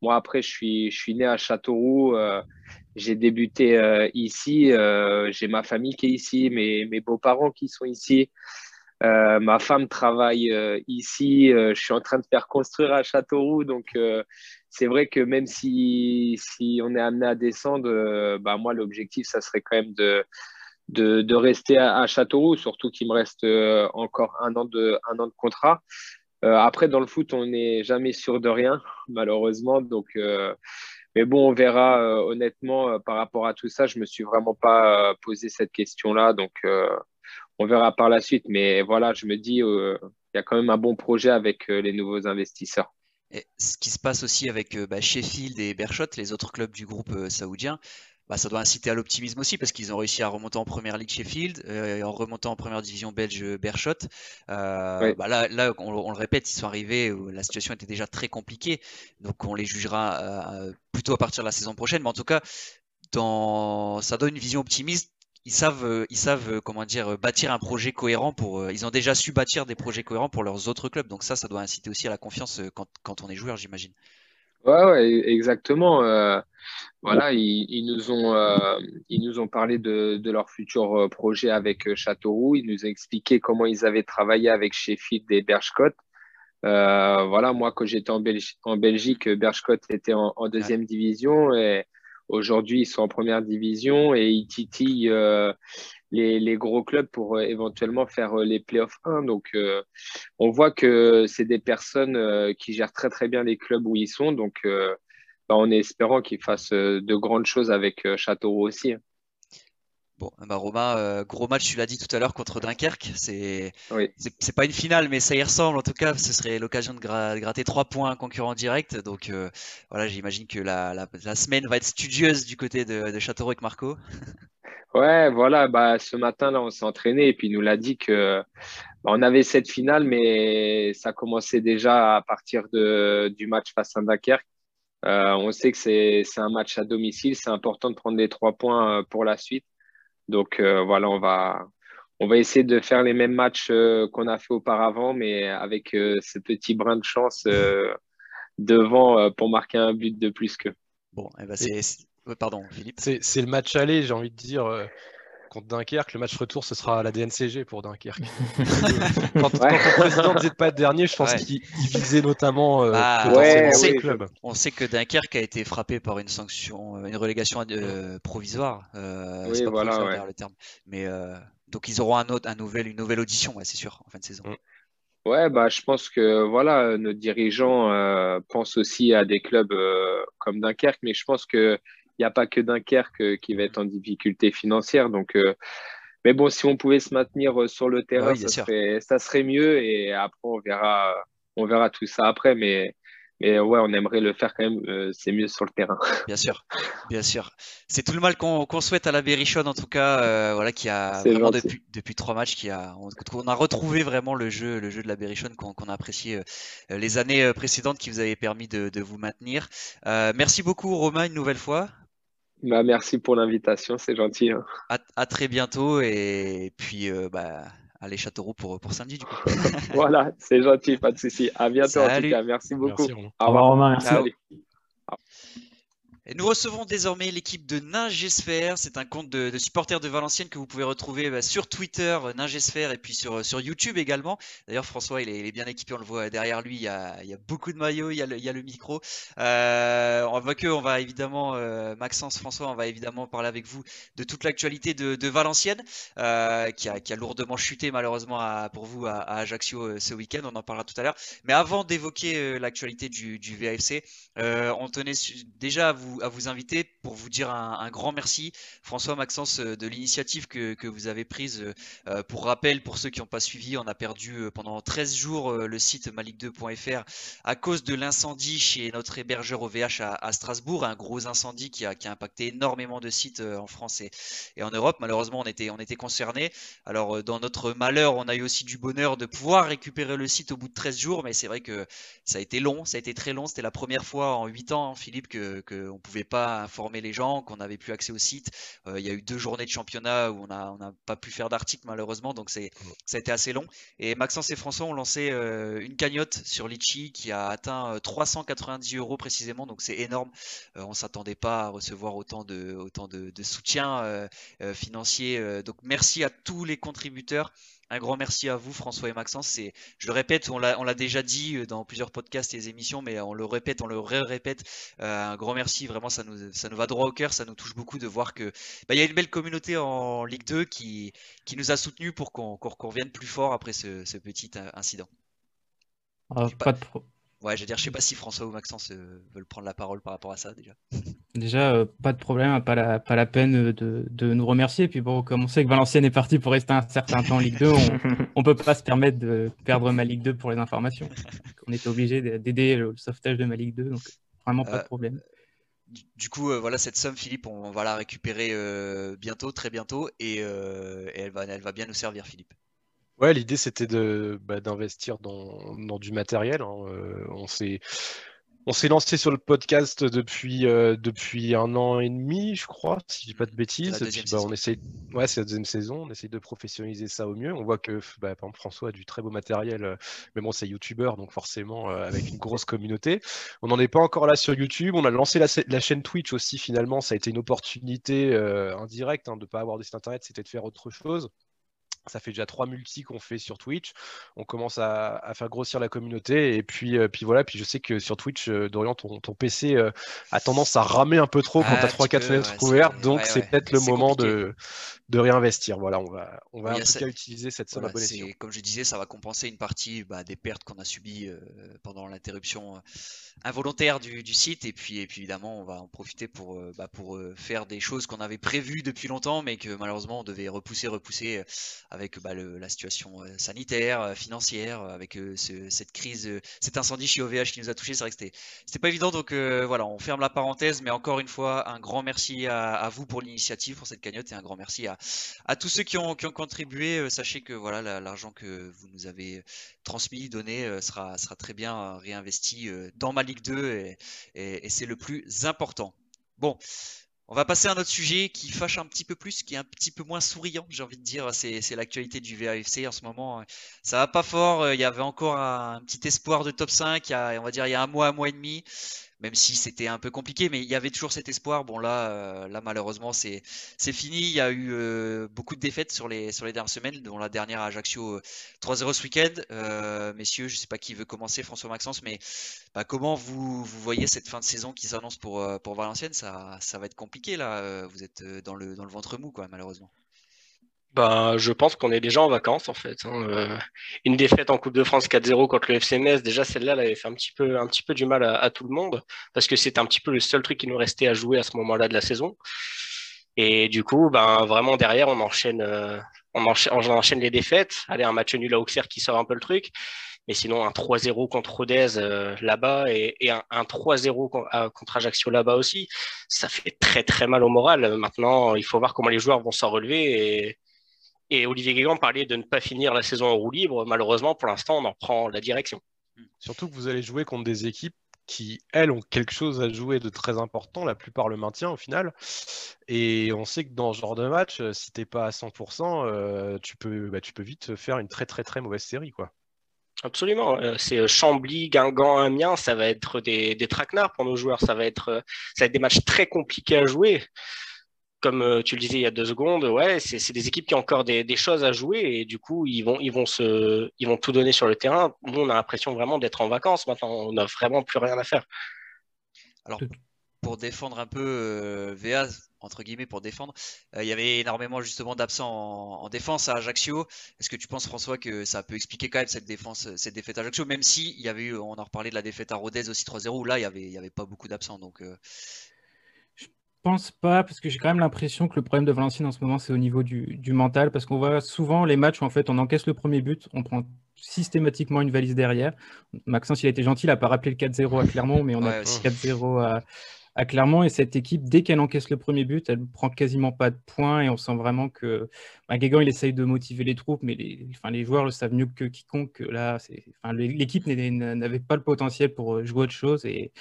Moi, après, je suis, je suis né à Châteauroux. j'ai débuté ici. j'ai ma famille qui est ici, mes, mes beaux-parents qui sont ici. ma femme travaille ici. je suis en train de faire construire à Châteauroux. Donc, c'est vrai que même si, on est amené à descendre, euh, bah moi, l'objectif, ça serait quand même de, rester à, Châteauroux, surtout qu'il me reste euh, encore un an de, contrat. Euh, après, dans le foot, on n'est jamais sûr de rien, malheureusement. Mais bon, on verra. honnêtement, par rapport à tout ça, je me suis vraiment pas posé cette question-là. Donc, on verra par la suite. Mais voilà, je me dis, il y a quand même un bon projet avec les nouveaux investisseurs ce qui se passe aussi avec euh, bah, Sheffield et Berchot, les autres clubs du groupe euh, saoudien, bah, ça doit inciter à l'optimisme aussi parce qu'ils ont réussi à remonter en première ligue Sheffield euh, et en remontant en première division belge Berchot. Bah, là, là on, le répète, ils sont arrivés où la situation était déjà très compliquée, donc on les jugera plutôt à partir de la saison prochaine. Mais en tout cas, dans... ça donne une vision optimiste ils savent, euh, ils savent euh, comment dire, euh, bâtir un projet cohérent pour. Ils ont déjà su bâtir des projets cohérents pour leurs autres clubs. Donc ça, ça doit inciter aussi à la confiance quand, quand on est joueur, j'imagine. Ouais, ouais, exactement. voilà, ils, nous ont, ils nous ont parlé de, de, leur futur projet avec Châteauroux. Ils nous ont expliqué comment ils avaient travaillé avec Sheffield et Berchcott. voilà, moi, quand j'étais en, en, Belgique, Berchcott était en, en deuxième division et Aujourd'hui, ils sont en première division et ils titillent euh, les, gros clubs pour euh, éventuellement faire euh, les playoffs 1. Donc, on voit que c'est des personnes qui gèrent très très bien les clubs où ils sont. Donc, bah, on est espérant qu'ils fassent de grandes choses avec Châteauroux aussi. Bon, bah Romain, euh, gros match, tu l'as dit tout à l'heure contre Dunkerque. C'est c'est pas une finale, mais ça y ressemble. En tout cas, ce serait l'occasion de, gratter trois points à concurrent direct. Donc euh, voilà, j'imagine que la, la, semaine va être studieuse du côté de, de Châteauroux avec Marco. Ouais, voilà. Bah, ce matin, là, on s'est entraîné et puis il nous l'a dit que bah, on avait cette finale, mais ça commençait déjà à partir de, du match face à Dunkerque. Euh, on sait que c'est un match à domicile. C'est important de prendre les trois points pour la suite. Donc euh, voilà, on va, on va essayer de faire les mêmes matchs euh, qu'on a fait auparavant, mais avec euh, ce petit brin de chance devant pour marquer un but de plus que. Bon, eh ben, c'est. Pardon, Philippe. C'est le match aller, j'ai envie de dire contre Dunkerque. Le match retour, ce sera à la DNCG pour Dunkerque. quand, quand, le président de pas être dernier, je pense qu'il visait notamment euh, ah, on, sait, club. on sait que Dunkerque a été frappé par une sanction, euh, une relégation euh, provisoire. Euh, oui, pas voilà, le terme. Mais donc ils auront un autre, un nouvel, une nouvelle audition, c'est sûr, en fin de saison. Mm. Ouais, bah, je pense que voilà, nos dirigeants pensent aussi à des clubs comme Dunkerque, mais je pense que n'y a pas que Dunkerque euh, qui va être en difficulté financière. Donc, euh, mais bon, si on pouvait se maintenir euh, sur le terrain, ça, serait, mieux. Et après, on verra, on verra tout ça après. Mais mais ouais, on aimerait le faire quand même. c'est mieux sur le terrain. Bien sûr, bien sûr. C'est tout le mal qu'on souhaite à la Berrichonne en tout cas, voilà, qui a vraiment depuis, depuis trois matchs, qui a, on, a retrouvé vraiment le jeu, le jeu de la Berrichonne qu'on a apprécié les années précédentes, qui vous avaient permis de, de vous maintenir. merci beaucoup Romain une nouvelle fois. Bah, merci pour l'invitation, c'est gentil. Hein. À, très bientôt et puis euh, bah, allez Châteauroux pour, pour samedi du coup. voilà, c'est gentil, pas de souci. À bientôt en tout cas, merci beaucoup. Au revoir Romain, merci. Et nous recevons désormais l'équipe de Ningesphère. C'est un compte de, supporters de Valenciennes que vous pouvez retrouver bah, sur Twitter, euh, Ningesphère, et puis sur, sur YouTube également. D'ailleurs, François, il est, bien équipé, on le voit derrière lui. Il y a, il y a beaucoup de maillots, il y a le, il y a le micro. Euh, on va que, on va évidemment, euh, Maxence, François, on va évidemment parler avec vous de toute l'actualité de, de, Valenciennes, euh, qui, a, qui, a, lourdement chuté malheureusement à, pour vous à, à Ajaccio euh, ce week-end. On en parlera tout à l'heure. Mais avant d'évoquer l'actualité du, du VAFC, on tenait déjà à vous à vous inviter pour vous dire un, grand merci, François Maxence, euh, de l'initiative que, que, vous avez prise. Euh, pour rappel, pour ceux qui n'ont pas suivi, on a perdu euh, pendant 13 jours le site malik2.fr à cause de l'incendie chez notre hébergeur OVH à, Strasbourg, un gros incendie qui a, qui a, impacté énormément de sites en France et, et en Europe. Malheureusement, on était, on était concernés. Alors, dans notre malheur, on a eu aussi du bonheur de pouvoir récupérer le site au bout de 13 jours, mais c'est vrai que ça a été long, ça a été très long. C'était la première fois en 8 ans, Philippe, que, que pouvait pas informer les gens, qu'on n'avait plus accès au site. Euh, il y a eu deux journées de championnat où on n'a on a pas pu faire d'articles malheureusement, donc c'est ça a été assez long. Et Maxence et François ont lancé euh, une cagnotte sur Litchi qui a atteint 390 euh, euros précisément, donc c'est énorme. on s'attendait pas à recevoir autant de autant de, de soutien financier. donc merci à tous les contributeurs. Un grand merci à vous, François et Maxence. C'est, je le répète, on l'a déjà dit euh, dans plusieurs podcasts et émissions, mais on le répète, on le répète. Euh, un grand merci, vraiment, ça nous, ça nous va droit au cœur, ça nous touche beaucoup de voir que bah, il y a une belle communauté en Ligue 2 qui, qui nous a soutenus pour qu'on revienne plus fort après ce, petit euh, incident. Ah, pas, de Ouais, je veux dire, je sais pas si François ou Maxence euh, veulent prendre la parole par rapport à ça déjà. Déjà, euh, pas de problème, pas la, pas la peine de, de nous remercier. Puis bon, comme on sait que Valenciennes est parti pour rester un certain temps en Ligue 2, on ne peut pas se permettre de perdre ma Ligue 2 pour les informations. On était obligé d'aider le sauvetage de ma Ligue 2, donc vraiment pas de euh, problème. Du, coup, voilà, cette somme, Philippe, on va la récupérer bientôt, très bientôt, et, elle, va, elle va bien nous servir, Philippe. Ouais, l'idée c'était de bah, d'investir dans, dans, du matériel. Hein. Euh, on s'est on s'est lancé sur le podcast depuis, euh, depuis un an et demi, je crois, si je dis pas de bêtises. Puis, bah, on essaie, ouais, c'est la deuxième saison. On essaie de professionnaliser ça au mieux. On voit que, bah, par exemple, François a du très beau matériel, euh, mais bon, c'est youtubeur, donc forcément avec une grosse communauté. On n'en est pas encore là sur YouTube. On a lancé la, la, chaîne Twitch aussi. Finalement, ça a été une opportunité indirecte hein, de ne pas avoir de site internet, c'était de faire autre chose. Ça fait déjà trois multis qu'on fait sur Twitch. On commence à, faire grossir la communauté. Et puis, euh, puis voilà. Puis je sais que sur Twitch, euh, Dorian, ton, PC euh, a tendance à ramer un peu trop quand tu as 3-4 fenêtres ouvertes. Donc c'est peut-être le moment de, de réinvestir. Voilà, on va, on va en tout cas utiliser cette somme Comme je disais, ça va compenser une partie bah, des pertes qu'on a subies pendant l'interruption involontaire du, site. Et puis, et puis évidemment, on va en profiter pour, bah, pour faire des choses qu'on avait prévues depuis longtemps, mais que malheureusement on devait repousser, repousser avec bah, la situation euh, sanitaire, euh, financière, euh, avec cette crise, cet incendie chez OVH qui nous a touché. C'est vrai que c'était pas évident. Donc voilà, on ferme la parenthèse, mais encore une fois, un grand merci à, vous pour l'initiative, pour cette cagnotte, et un grand merci à, tous ceux qui ont, contribué. Sachez que voilà, l'argent que vous nous avez transmis, donné, sera, sera très bien réinvesti dans ma Ligue 2 et, et c'est le plus important. Bon, on va passer à un autre sujet qui fâche un petit peu plus, qui est un petit peu moins souriant, j'ai envie de dire. C'est, l'actualité du VAFC en ce moment. Ça va pas fort. Il y avait encore un, petit espoir de top 5 il y a, on va dire, il y a un mois, un mois et demi même si c'était un peu compliqué, mais il y avait toujours cet espoir. Bon là, euh, là malheureusement c'est fini. Il y a eu euh, beaucoup de défaites sur les sur les dernières semaines, dont la dernière à Ajaccio 3-0 euh, ce week-end. messieurs, je sais pas qui veut commencer, François Maxence, mais bah, comment vous, voyez cette fin de saison qui s'annonce pour Valenciennes? Ça ça va être compliqué là. Vous êtes dans le dans le ventre mou quoi, malheureusement. Ben, je pense qu'on est déjà en vacances en fait. Hein. Euh, une défaite en Coupe de France 4-0 contre le FCMS, déjà celle-là, elle avait fait un petit peu, un petit peu du mal à, tout le monde parce que c'était un petit peu le seul truc qui nous restait à jouer à ce moment-là de la saison. Et du coup, ben vraiment derrière, on enchaîne, euh, on enchaîne, les défaites. Allez, un match nul à Auxerre qui sort un peu le truc. Mais sinon, un 3-0 contre Rodez là-bas et, un, 3-0 contre Ajaccio là-bas aussi, ça fait très très mal au moral. Maintenant, il faut voir comment les joueurs vont s'en relever. Et, et Olivier Guégan parlait de ne pas finir la saison en roue libre. Malheureusement, pour l'instant, on en prend la direction. Surtout que vous allez jouer contre des équipes qui, elles, ont quelque chose à jouer de très important, la plupart le maintien au final. Et on sait que dans ce genre de match, euh, si t'es pas à 100%, euh, tu, peux, bah, tu peux vite faire une très très très mauvaise série. quoi. Absolument. Euh, c'est Chambly, Guingamp, Amiens, ça va être des, des traquenards pour nos joueurs. Ça va, être, ça va être des matchs très compliqués à jouer comme euh, tu le disais il y a deux secondes, ouais, c'est des équipes qui ont encore des, choses à jouer et du coup, ils vont, ils, vont se, ils vont tout donner sur le terrain. Nous, on a l'impression vraiment d'être en vacances maintenant. On n'a vraiment plus rien à faire. Alors, pour défendre un peu euh, VA, entre guillemets, pour défendre, euh, il y avait énormément justement d'absents en, défense à Ajaccio. Est-ce que tu penses, François, que ça peut expliquer quand même cette, défense, cette défaite à Ajaccio, même si il y avait eu, on en reparlé de la défaite à Rodez aussi 3-0, où là, il n'y avait, il y avait pas beaucoup d'absents. Donc, pense pas, parce que j'ai quand même l'impression que le problème de Valenciennes en ce moment, c'est au niveau du, mental, parce qu'on voit souvent les matchs où en fait on encaisse le premier but, on prend systématiquement une valise derrière. Maxence, il a été gentil, il n'a pas rappelé le 4-0 à Clermont, mais on a 4-0 à, Clermont, et cette équipe, dès qu'elle encaisse le premier but, elle prend quasiment pas de points, et on sent vraiment que bah, Guégan, il essaye de motiver les troupes, mais les, enfin, les joueurs le savent mieux que quiconque, là, enfin, l'équipe n'avait pas le potentiel pour jouer autre chose, et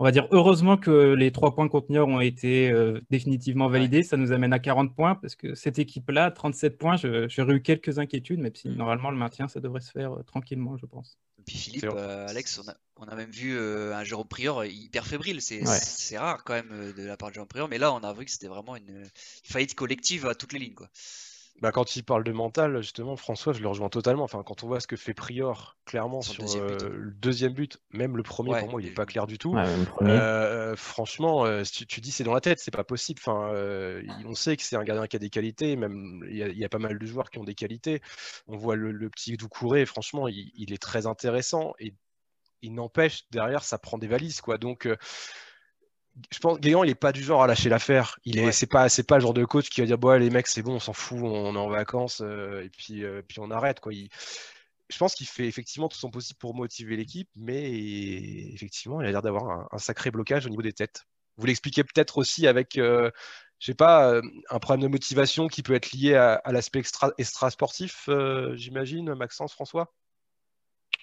on va dire heureusement que les trois points conteneurs ont été euh, définitivement validés. Ça nous amène à 40 points parce que cette équipe-là, 37 points, j'aurais eu quelques inquiétudes, même si mm. normalement le maintien, ça devrait se faire euh, tranquillement, je pense. Et puis Philippe, euh, Alex, on a, même vu un Jérôme Prior hyper fébrile. C'est rare quand même de la part de Jérôme Prior, mais là, on a vu que c'était vraiment une faillite collective à toutes les lignes. Quoi. Bah, quand il parle de mental, justement, François, je le rejoins totalement. Enfin, quand on voit ce que fait Prior, clairement, sur euh, le deuxième but, même le premier, pour moi, il n'est pas clair du tout. Euh, franchement, euh, tu, tu, dis c'est dans la tête, c'est pas possible. Enfin, on sait que c'est un gardien qui a des qualités, même il y, a pas mal de joueurs qui ont des qualités. On voit le, petit Doucouré, franchement, il, il, est très intéressant et il n'empêche, derrière, ça prend des valises, quoi. Donc, je pense Guéant il est pas du genre à lâcher l'affaire. Il est, c'est pas, c'est pas le genre de coach qui va dire bon les mecs c'est bon, on s'en fout, on est en vacances euh, et puis euh, puis on arrête quoi. je pense qu'il fait effectivement tout son possible pour motiver l'équipe, mais effectivement il a l'air d'avoir un, sacré blocage au niveau des têtes. Vous l'expliquez peut-être aussi avec, euh, je sais pas, un problème de motivation qui peut être lié à, l'aspect extra, extra sportif, j'imagine, Maxence, François?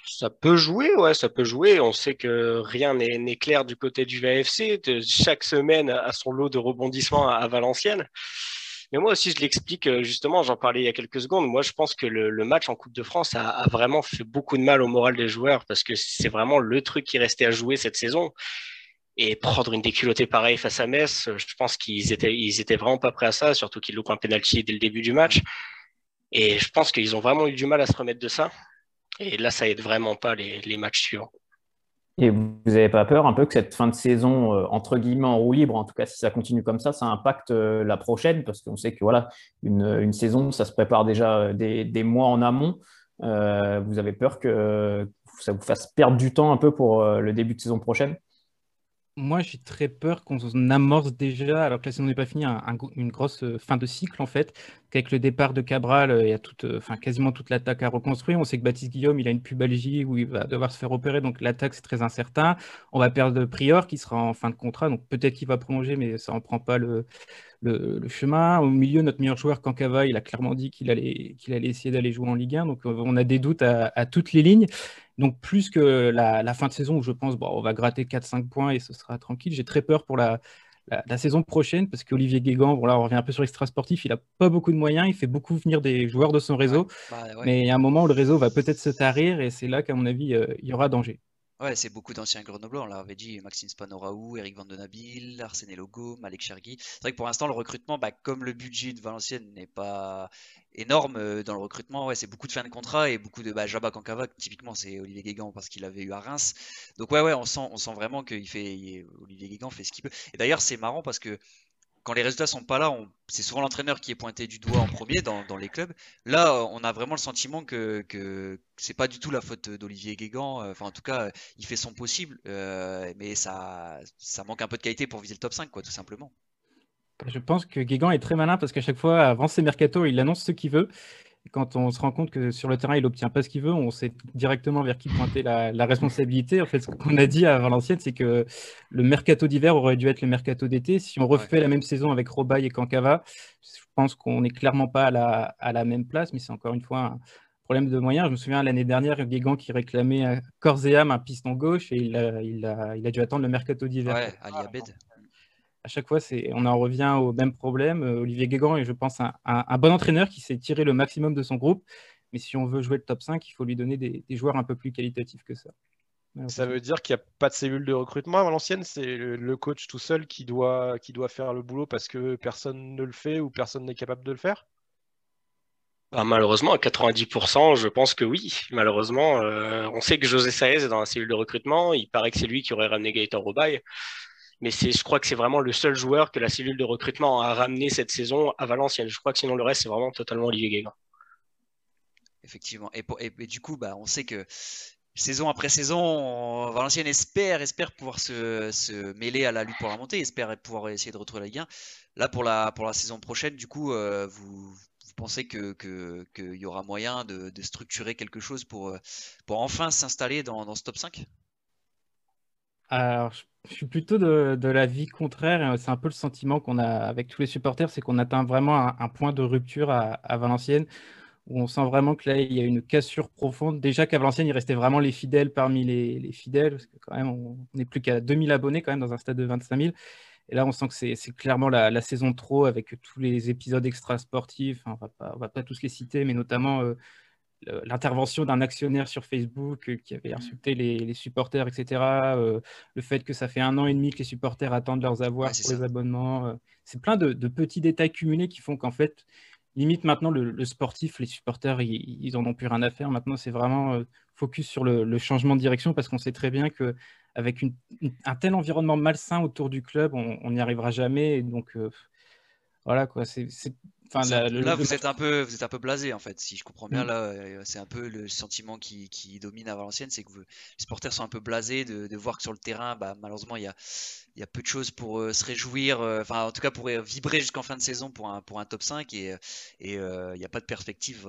Ça peut jouer, ouais, ça peut jouer. On sait que rien n'est clair du côté du VFC. chaque semaine a son lot de rebondissements à, Valenciennes. Mais moi aussi, je l'explique euh, justement, j'en parlais il y a quelques secondes. Moi, je pense que le, match en Coupe de France a, vraiment fait beaucoup de mal au moral des joueurs parce que c'est vraiment le truc qui restait à jouer cette saison. Et prendre une déculottée pareille face à Metz, je pense qu'ils étaient, ils étaient vraiment pas prêts à ça, surtout qu'ils loupent un penalty dès le début du match. Et je pense qu'ils ont vraiment eu du mal à se remettre de ça. Et là, ça aide vraiment pas les, matchs suivants. Et vous n'avez pas peur un peu que cette fin de saison, euh, entre guillemets, en roue libre, en tout cas si ça continue comme ça, ça impacte euh, la prochaine? Parce qu'on sait que voilà, une, saison, ça se prépare déjà euh, des, mois en amont. vous avez peur que ça vous fasse perdre du temps un peu pour le début de saison prochaine? Moi, j'ai très peur qu'on amorce déjà, alors que la saison n'est pas finie, une grosse euh, fin de cycle en fait, qu'avec le départ de Cabral, euh, il y a euh, quasiment toute l'attaque à reconstruire. On sait que Baptiste Guillaume, il a une pubalgie où il va devoir se faire opérer, donc l'attaque c'est très incertain. On va perdre Prior qui sera en fin de contrat, donc peut-être qu'il va prolonger, mais ça n'en prend pas le, le, chemin. Au milieu, notre meilleur joueur, Kankava, il a clairement dit qu'il allait, qu'il allait essayer d'aller jouer en Ligue 1, donc on a des doutes à, à toutes les lignes. Donc plus que la, fin de saison où je pense bon, on va gratter 4-5 points et ce sera tranquille, j'ai très peur pour la, saison prochaine parce qu'Olivier Guégan, bon là on revient un peu sur l'extra sportif, il n'a pas beaucoup de moyens, il fait beaucoup venir des joueurs de son réseau, bah, mais il y a un moment où le réseau va peut-être se tarir et c'est là qu'à mon avis euh, il y aura danger. Ouais, c'est beaucoup d'anciens grenoblois. On l'avait dit, Maxime Spanoraou, Eric Van Arsène Logo, Malek Chergui. C'est vrai que pour l'instant, le recrutement, bah, comme le budget de Valenciennes n'est pas énorme euh, dans le recrutement, ouais, c'est beaucoup de fins de contrat et beaucoup de bah, Jabba Kankava, typiquement, c'est Olivier Guégan parce qu'il avait eu à Reims. Donc, ouais, ouais, on sent, on sent vraiment qu'il fait, Olivier Guégan fait ce qu'il peut. Et d'ailleurs, c'est marrant parce que quand les résultats sont pas là, c'est souvent l'entraîneur qui est pointé du doigt en premier dans, les clubs. Là, on a vraiment le sentiment que, que c'est pas du tout la faute d'Olivier Guégan. Euh, enfin, en tout cas, il fait son possible, euh, mais ça, manque un peu de qualité pour viser le top 5, quoi, tout simplement. Je pense que Guégan est très malin parce qu'à chaque fois, avant ses mercato, il annonce ce qu'il veut. Quand on se rend compte que sur le terrain, il n'obtient pas ce qu'il veut, on sait directement vers qui pointer la, responsabilité. En fait, ce qu'on a dit à Valenciennes, c'est que le mercato d'hiver aurait dû être le mercato d'été. Si on refait la même saison avec Robaille et Kankava, je pense qu'on n'est clairement pas à la, à la, même place, mais c'est encore une fois un problème de moyens. Je me souviens l'année dernière, Guégan qui réclamait à corps et âme un piston gauche et il a, il a, il a dû attendre le mercato d'hiver. Ouais, Ali Abed à chaque fois, on en revient au même problème. Euh, Olivier Guégan est, je pense, un, bon entraîneur qui sait tirer le maximum de son groupe. Mais si on veut jouer le top 5, il faut lui donner des, joueurs un peu plus qualitatifs que ça. Ça veut dire qu'il n'y a pas de cellule de recrutement à Valenciennes C'est le coach tout seul qui doit, qui doit faire le boulot parce que personne ne le fait ou personne n'est capable de le faire? Bah, malheureusement, à 90%, je pense que oui. Malheureusement, euh, on sait que José Saez est dans la cellule de recrutement. Il paraît que c'est lui qui aurait ramené Gaëtan Robaille mais je crois que c'est vraiment le seul joueur que la cellule de recrutement a ramené cette saison à Valenciennes. Je crois que sinon le reste, c'est vraiment totalement Olivier Guégan. Effectivement. Et, du coup, bah, on sait que saison après saison, Valenciennes espère, espère pouvoir se, mêler à la lutte pour la montée, espère pouvoir essayer de retrouver la Ligue 1. Là, pour la, pour la saison prochaine, du coup, euh, vous, pensez qu'il que, y aura moyen de, structurer quelque chose pour, euh, pour enfin s'installer dans, dans ce top 5 alors, je suis plutôt de, de l'avis contraire. C'est un peu le sentiment qu'on a avec tous les supporters, c'est qu'on atteint vraiment un, point de rupture à, Valenciennes, où on sent vraiment que là, il y a une cassure profonde. Déjà qu'à Valenciennes, il restait vraiment les fidèles parmi les, fidèles, parce que quand même, on n'est plus qu'à 2000 abonnés quand même dans un stade de 25 000. Et là, on sent que c'est clairement la, saison trop avec tous les épisodes extra sportifs. on ne va pas tous les citer, mais notamment euh, l'intervention d'un actionnaire sur Facebook euh, qui avait mmh. insulté les, supporters, etc. Euh, le fait que ça fait un an et demi que les supporters attendent leurs avoirs pour les abonnements. Euh, c'est plein de, petits détails cumulés qui font qu'en fait, limite maintenant, le, sportif, les supporters, ils, n'en en ont plus rien à faire. Maintenant, c'est vraiment focus sur le, changement de direction parce qu'on sait très bien que avec un tel environnement malsain autour du club, on n'y arrivera jamais. donc, voilà, quoi. C'est là, vous êtes un peu, vous êtes un peu blasé en fait. Si je comprends bien, mm. là, euh, c'est un peu le sentiment qui, domine à Valenciennes, c'est que les supporters sont un peu blasés de, voir que sur le terrain, bah, malheureusement, il y a, il y a peu de choses pour euh, se réjouir, euh, enfin en tout cas pour vibrer jusqu'en fin de saison pour un, pour un top 5 et, et il n'y a pas de perspective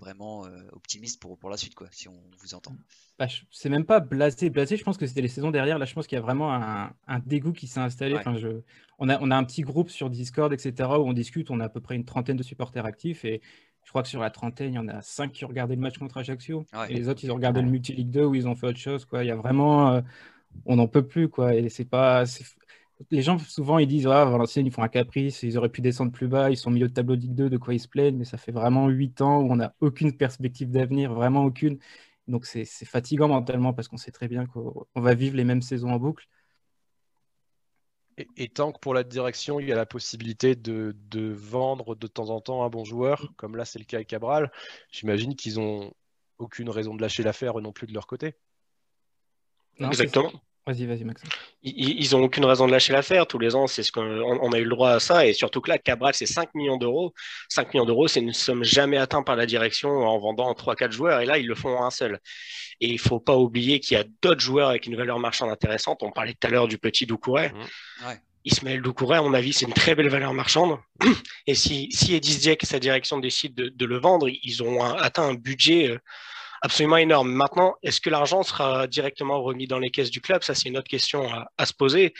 vraiment optimiste pour, pour la suite, quoi, si on vous entend. Bah, c'est même pas blasé, blasé, je pense que c'était les saisons derrière, là je pense qu'il y a vraiment un, un dégoût qui s'est installé. Enfin, je, on, a, on a un petit groupe sur Discord, etc., où on discute, on a à peu près une trentaine de supporters actifs et je crois que sur la trentaine, il y en a cinq qui ont regardé le match contre Ajaccio. Et les autres, ils ont regardé le Multi-League 2 où ils ont fait autre chose. Quoi. Il y a vraiment on n'en peut plus, quoi. Et c'est pas. Les gens, souvent, ils disent, ah, Valenciennes, ils font un caprice, ils auraient pu descendre plus bas, ils sont au milieu de tableau Ligue 2, de quoi ils se plaignent, mais ça fait vraiment 8 ans où on n'a aucune perspective d'avenir, vraiment aucune. Donc c'est fatigant mentalement parce qu'on sait très bien qu'on va vivre les mêmes saisons en boucle. Et, tant que pour la direction, il y a la possibilité de, vendre de temps en temps un bon joueur, comme là c'est le cas avec Cabral, j'imagine qu'ils n'ont aucune raison de lâcher l'affaire non plus de leur côté. Exactement. Vas-y, vas-y, Max. Ils n'ont aucune raison de lâcher l'affaire. Tous les ans, c'est ce qu'on on a eu le droit à ça. Et surtout que là, Cabral, c'est 5 millions d'euros. 5 millions d'euros, c'est une somme jamais atteinte par la direction en vendant 3-4 joueurs. Et là, ils le font un seul. Et il ne faut pas oublier qu'il y a d'autres joueurs avec une valeur marchande intéressante. On parlait tout à l'heure du petit Doucouré. Mmh. Ismaël Doucouré, à mon avis, c'est une très belle valeur marchande. Et si, si Edis Dieck et sa direction décident de, de le vendre, ils ont atteint un budget euh, absolument énorme. Maintenant, est-ce que l'argent sera directement remis dans les caisses du club? Ça, c'est une autre question à, se poser.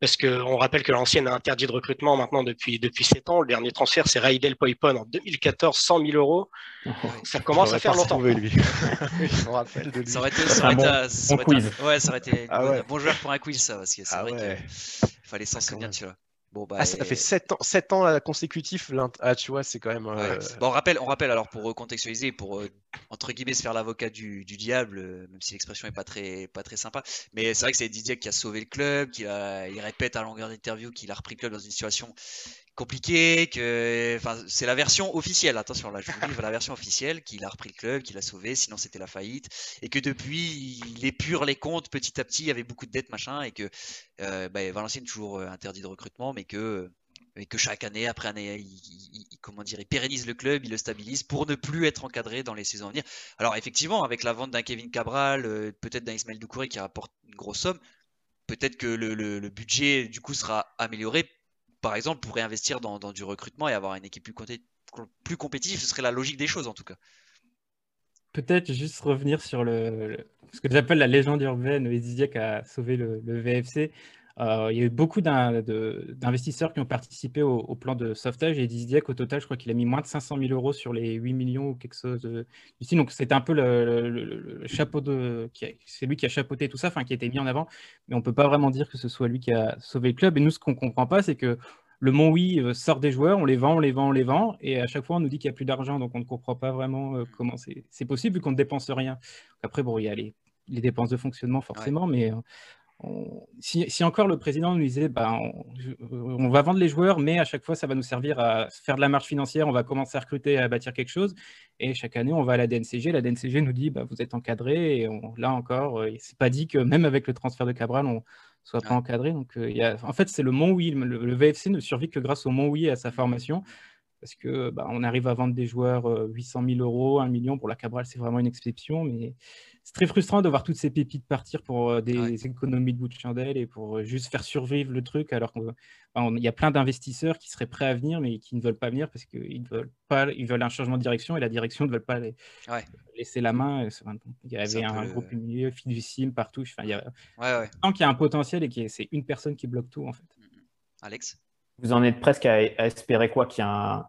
Parce qu'on rappelle que l'ancienne a interdit de recrutement maintenant depuis, depuis 7 ans. Le dernier transfert, c'est Raidel Poipon en 2014, 100 000 euros. Ça commence à faire longtemps. lui. Je rappelle de lui. Ça aurait été, ça aurait été, bon, ça aurait été, ouais, ça aurait été ah ouais. bon joueur pour un quiz, ça. Parce que c'est ah vrai ouais. qu'il fallait s'en souvenir, tu vois. Bon, bah, ah, ça fait 7 ans, 7 ans consécutifs. Ah, tu vois, c'est quand même. Euh, bon, on rappelle, on rappelle alors pour contextualiser, pour euh, entre guillemets se faire l'avocat du, du, diable, euh, même si l'expression est pas très, pas très sympa. Mais c'est vrai que c'est Didier qui a sauvé le club, qui a, il répète à longueur d'interview qu'il a repris le club dans une situation compliqué, que enfin, c'est la version officielle, attention là je vous livre la version officielle, qu'il a repris le club, qu'il a sauvé, sinon c'était la faillite, et que depuis il épure les comptes petit à petit, il y avait beaucoup de dettes machin, et que euh, bah, Valenciennes toujours euh, interdit de recrutement, mais que que chaque année après année, il, comment dire, il pérennise le club, il le stabilise pour ne plus être encadré dans les saisons à venir. Alors effectivement, avec la vente d'un Kevin Cabral, euh, peut-être d'un Ismaël Doucouré qui rapporte une grosse somme, peut-être que le, le, budget du coup sera amélioré par exemple, pour réinvestir dans, du recrutement et avoir une équipe plus, compétitif. Ce serait la logique des choses en tout cas. Peut-être juste revenir sur ce que j'appelle la légende urbaine. Eziziak a sauvé le VFC. Euh, il y a eu beaucoup d'investisseurs qui ont participé au, plan de sauvetage et disait qu'au total, je crois qu'il a mis moins de 500 000 euros sur les 8 millions ou quelque chose. Donc, c'était un peu le, chapeau de. C'est lui qui a chapeauté tout ça, enfin, qui a été mis en avant. Mais on ne peut pas vraiment dire que ce soit lui qui a sauvé le club. Et nous, ce qu'on ne comprend pas, c'est que le Mont Oui euh, sort des joueurs, on les vend, on les vend, on les vend, et à chaque fois on nous dit qu'il n'y a plus d'argent, donc on ne comprend pas vraiment euh, comment c'est possible vu qu'on ne dépense rien. après, bon, il y a les, dépenses de fonctionnement forcément, mais si, encore le président nous disait bah, on, va vendre les joueurs, mais à chaque fois ça va nous servir à faire de la marge financière, on va commencer à recruter, à bâtir quelque chose, et chaque année on va à la DNCG, la DNCG nous dit bah, vous êtes encadré, et là encore, euh, c'est pas dit que même avec le transfert de Cabral, on soit pas encadré. Donc, euh, y a, en fait, c'est le Mont Oui, le, VFC ne survit que grâce au Mont Oui et à sa formation parce que bah, on arrive à vendre des joueurs 800 euh, 000 euros, 1 million. Pour la Cabral, c'est vraiment une exception, mais c'est très frustrant de voir toutes ces pépites partir pour euh, des économies de bout de chandelle et pour euh, juste faire survivre le truc, alors qu'il y a plein d'investisseurs qui seraient prêts à venir, mais qui ne veulent pas venir parce qu'ils veulent pas, ils veulent un changement de direction et la direction ne veut pas laisser la main. Il y avait un, groupe milieu, fiducile partout. Enfin, il y a... tant qu'il y a un potentiel et que c'est une personne qui bloque tout en fait. Alex? Vous en êtes presque à, espérer quoi qu'il y ait un,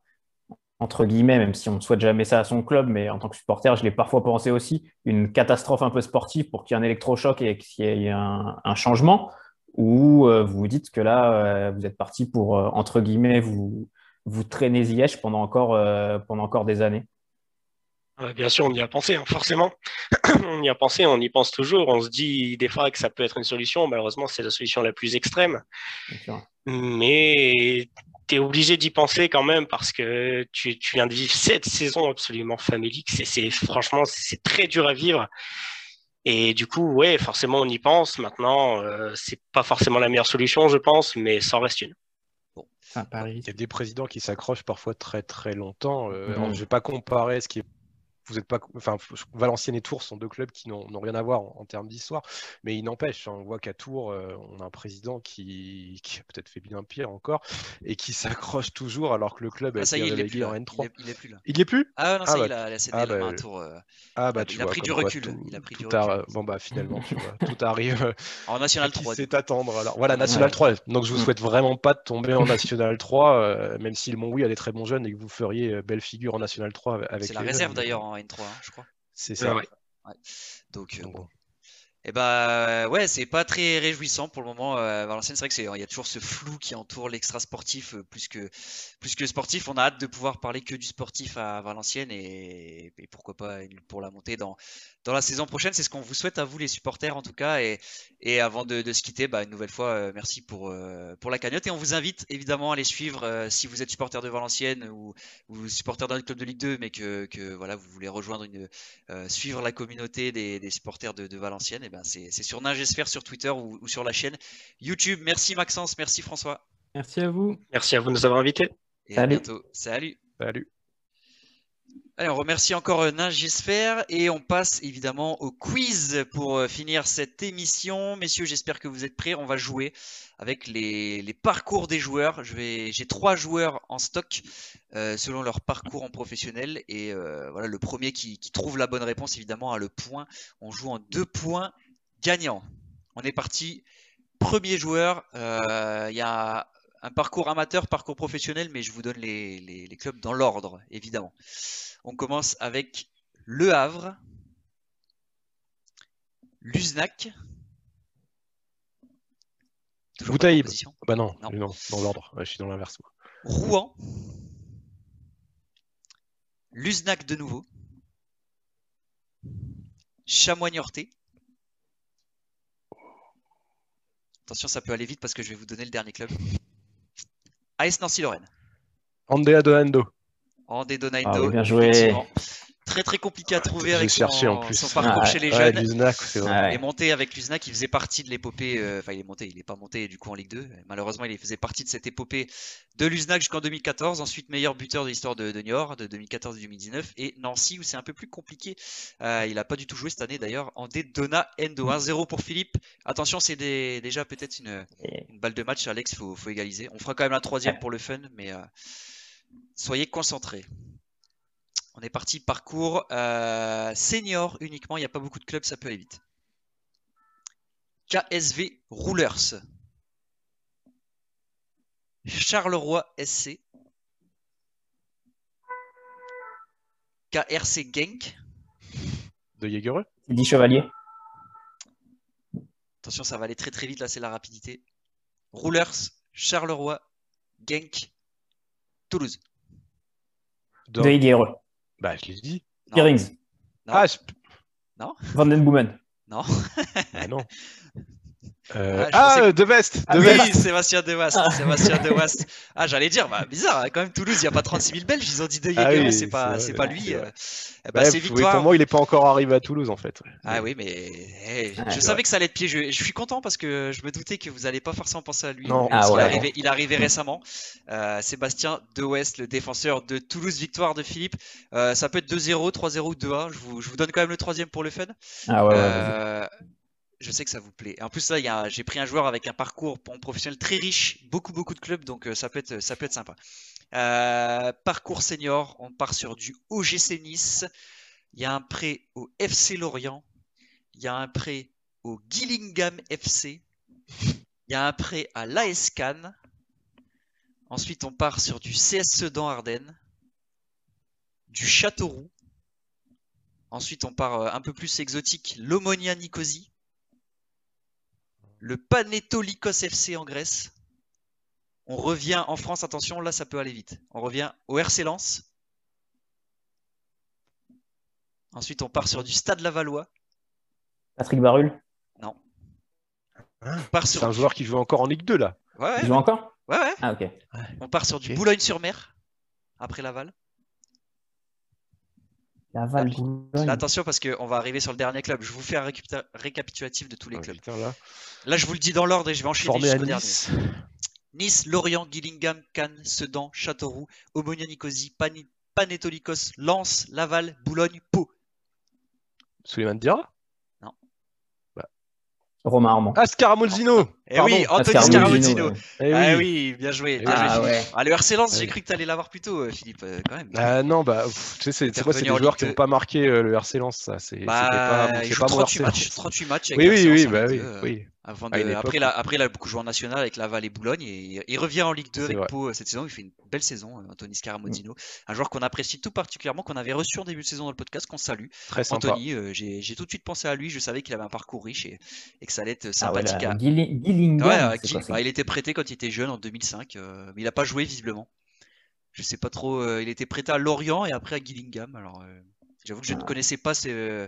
entre guillemets, même si on ne souhaite jamais ça à son club, mais en tant que supporter, je l'ai parfois pensé aussi, une catastrophe un peu sportive pour qu'il y ait un électrochoc et qu'il y ait un, changement, ou euh, vous vous dites que là, euh, vous êtes parti pour, euh, entre guillemets, vous, vous traîner Ziyech pendant encore, pendant encore des années Bien sûr, on y a pensé, hein, forcément. on y a pensé, on y pense toujours. On se dit des fois que ça peut être une solution. Malheureusement, c'est la solution la plus extrême. Mais tu es obligé d'y penser quand même parce que tu, viens de vivre cette saison absolument famélique. C'est, franchement, c'est très dur à vivre. Et du coup, ouais, forcément, on y pense. Maintenant, euh, c'est pas forcément la meilleure solution, je pense, mais ça en reste une. Bon. Il y a des présidents qui s'accrochent parfois très très longtemps. Euh, mm-hmm. je vais pas comparer ce qui est vous êtes pas, enfin, Valenciennes et Tours sont deux clubs qui n'ont rien à voir en, termes d'histoire, mais il n'empêche, on voit qu'à Tours, euh, on a un président qui, a peut-être fait bien pire encore et qui s'accroche toujours alors que le club ah, a été relégué en N3. Il est, plus là. Il est plus Ah non, ça, ah, il a, cédé ah, bah, un tour. Euh, ah bah, il a pris du recul. il a pris du recul. Bon bah finalement, tu vois, tout arrive. en National 3. C'est attendre. Alors voilà, National 3. Donc je vous mm. souhaite vraiment pas de tomber en National 3, euh, même si le Mont Oui a des très bons jeunes et que vous feriez belle figure en National 3 avec. C'est la réserve d'ailleurs en N3, hein, je crois. C'est ça. Ouais. Donc, bon. Et eh bah ouais, c'est pas très réjouissant pour le moment. Euh, Valenciennes, c'est vrai qu'il y a toujours ce flou qui entoure l'extra sportif euh, plus que plus que sportif. On a hâte de pouvoir parler que du sportif à Valenciennes et, pourquoi pas pour la montée dans dans la saison prochaine. C'est ce qu'on vous souhaite à vous les supporters en tout cas. Et, et avant de, se quitter, bah, une nouvelle fois, euh, merci pour pour la cagnotte et on vous invite évidemment à les suivre si vous êtes supporter de Valenciennes ou, ou supporter d'un club de Ligue 2, mais que, que voilà vous voulez rejoindre une suivre la communauté des, des supporters de, de Valenciennes. Eh ben, c'est sur Ningesphère sur Twitter ou, sur la chaîne YouTube. Merci Maxence, merci François. Merci à vous. Merci à vous de nous avoir invités. Et à bientôt. Salut. Salut. Allez, on remercie encore euh, Ningesphère et on passe évidemment au quiz pour euh, finir cette émission. Messieurs, j'espère que vous êtes prêts. On va jouer avec les, parcours des joueurs. J'ai trois joueurs en stock euh, selon leur parcours en professionnel. Et voilà, le premier qui, qui, trouve la bonne réponse, évidemment, a le point. On joue en deux points gagnants. On est parti. Premier joueur, il y a un parcours amateur, parcours professionnel, mais je vous donne les, clubs dans l'ordre, évidemment. On commence avec Le Havre, Luznac. Bouteille. Bah non, non. dans l'ordre. je suis dans l'inverse. Rouen. Luznac de nouveau. Chamoignorté. Attention, ça peut aller vite parce que je vais vous donner le dernier club. AS Nancy-Lorraine. Andea Donando. Andea Donando. Ah bien joué très très compliqué à trouver avec son, parcours chez les jeunes. il est monté avec Luznac, il faisait partie de l'épopée, euh, enfin il est monté, il n'est pas monté du coup en Ligue 2, malheureusement il faisait partie de cette épopée de Luznac jusqu'en 2014, ensuite meilleur buteur de l'histoire de, de Niort de 2014-2019 et Nancy où c'est un peu plus compliqué, euh, il n'a pas du tout joué cette année d'ailleurs en Dona Endo, 1-0 pour Philippe, attention c'est déjà peut-être une, balle de match Alex, il faut, égaliser, on fera quand même la troisième pour le fun mais... Euh, soyez concentrés. On est parti parcours euh, senior uniquement. Il n'y a pas beaucoup de clubs, ça peut aller vite. KSV Rulers. Charleroi SC. KRC Genk. De Jaegereux? 10 chevaliers. Attention, ça va aller très très vite là, c'est la rapidité. Rulers, Charleroi, Genk, Toulouse. De Higuereux. Bah, je l'ai dit. Non. Pierrings. Non. Ah, je- Van den Boomen. Non. ah, non. Euh, Ah, Ah, pensais euh, De West. Ah De oui. West. Sébastien De Wast. Sébastien De. Ah, j'allais dire, bah, bizarre, hein, quand même, Toulouse, il n'y a pas 36 000 Belges. Ils ont dit De Ah oui, c'est pas, c'est pas lui. euh. Eh ben, Ouais, c'est oui, victoire. pour moi, il n'est pas encore arrivé à Toulouse, en fait. Ah oui, mais eh, Ouais, je savais que ça allait être piégeux. Je suis content parce que je me doutais que vous n'allez pas forcément penser à lui. Non. parce Ah ouais. est arrivé, il est arrivé récemment. Euh, Sébastien De West, le défenseur de Toulouse, victoire de Philippe. Euh, ça peut être 2-0, 3-0 ou 2-1. Je vous, je vous donne quand même le troisième pour le fun. Ah ouais, je sais que ça vous plaît. En plus, là, j'ai pris un joueur avec un parcours professionnel très riche, beaucoup, beaucoup de clubs, donc euh, ça, peut être, ça peut être sympa. Euh, parcours senior, on part sur du OGC Nice. Il y a un prêt au FC Lorient. Il y a un prêt au Gillingham FC. Il y a un prêt à l'AS Cannes. Ensuite, on part sur du CS Sedan Ardennes, du Châteauroux. Ensuite, on part euh, un peu plus exotique, l'Omonia Nicosie, le Panetolikos FC en Grèce. On revient en France, attention, là ça peut aller vite. On revient au RC Lens. Ensuite, on part sur du Stade Lavallois. Patrick Barul. On part C'est sur un joueur qui joue encore en Ligue 2, là. Ouais, ouais, Il joue encore? Ouais, ouais. Ah, ok. On part sur du. Boulogne-sur-Mer après Laval. Laval, Boulogne. attention parce qu'on va arriver sur le dernier club. Je vous fais un récapitulatif de tous les Ah, clubs. putain, là. Là, je vous le dis dans l'ordre et je vais enchaîner Formé à jusqu'au dernier. Nice. Nice, Lorient, Gillingham, Cannes, Sedan, Châteauroux, Omonia Nicosie, Pani- Panetolikos, Lens, Laval, Boulogne, Pau. Suleiman Dira? Romain Armand. Ah, Scaramolzino Eh Pardon. oui, Anthony Scaramozino. Moulinho, ouais. Eh Ah oui. bien joué. Bien oui. joué, Ah Philippe. ouais. Ah, le RC Lens, j'ai cru que tu allais l'avoir plus tôt, euh, Philippe, euh, quand même. Ah non, bah, pff, tu sais, c'est c'est quoi, c'est Intervenu des joueurs qui n'ont pas marqué euh, le RC Lens, ça. C'est Bah, pas, il c'est joue pas mon 38 RC matchs, Lens. 38 matchs avec Oui, oui, oui, bah oui, 2, euh, oui. Avant de- après, il a, après, il a beaucoup joué en national avec Laval et Boulogne et il revient en Ligue 2 C'est avec vrai. Pau euh, cette saison. Il fait une belle saison, euh, Anthony Scaramozino. Un joueur qu'on apprécie tout particulièrement, qu'on avait reçu en début de saison dans le podcast, qu'on salue. Très sympa. Anthony, euh, j'ai tout de suite pensé à lui. Je savais qu'il avait un parcours riche et, et que ça allait être Ah ouais, sympathique à, Gillingham. Ouais, bah, il était prêté quand il était jeune en 2005, euh, mais il n'a pas joué visiblement. Je sais pas trop. euh, il était prêté à Lorient et après à Gillingham. Alors, j'avoue que je ne Ah. connaissais pas ces-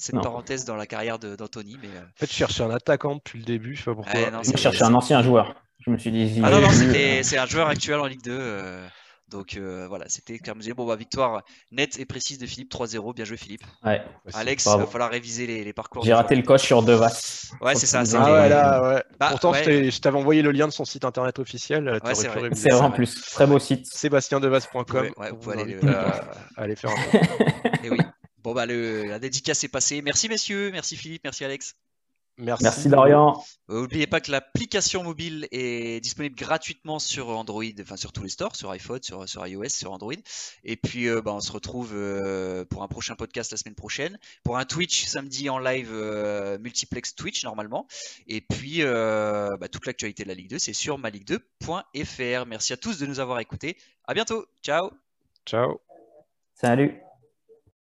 cette Non. parenthèse dans la carrière de- d'Anthony, mais euh, En fait, je cherchais un attaquant depuis le début, je sais pas pourquoi. Non, Je cherchais un ancien joueur. Je me suis dit. ah non non, euh, c'est un joueur actuel en Ligue 2. euh, donc euh, voilà, c'était comme bon bah victoire nette et précise de Philippe 3-0. Bien joué Philippe. Ouais. Alex, il va falloir réviser les, les parcours. J'ai raté le coche sur Devas. Ouais, c'est ça. Ah ouais, là, ouais. Bah, Pourtant, ouais. je je t'avais envoyé le lien de son site internet officiel. C'est vrai. C'est en plus. Très beau site. sébastiendevas.com. On vous vous allez aller faire un tour. Et oui. Bon bah le, la dédicace est passée. Merci messieurs, merci Philippe, merci Alex. Merci. Merci Dorian. Euh, N'oubliez pas que l'application mobile est disponible gratuitement sur Android, enfin sur tous les stores, sur iPhone, sur, sur iOS, sur Android. Et puis euh, bah, on se retrouve euh, pour un prochain podcast la semaine prochaine, pour un Twitch samedi en live euh, multiplex Twitch normalement. Et puis euh, bah, toute l'actualité de la Ligue 2, c'est sur maligue2.fr. Merci à tous de nous avoir écoutés. À bientôt. Ciao. Ciao. Salut.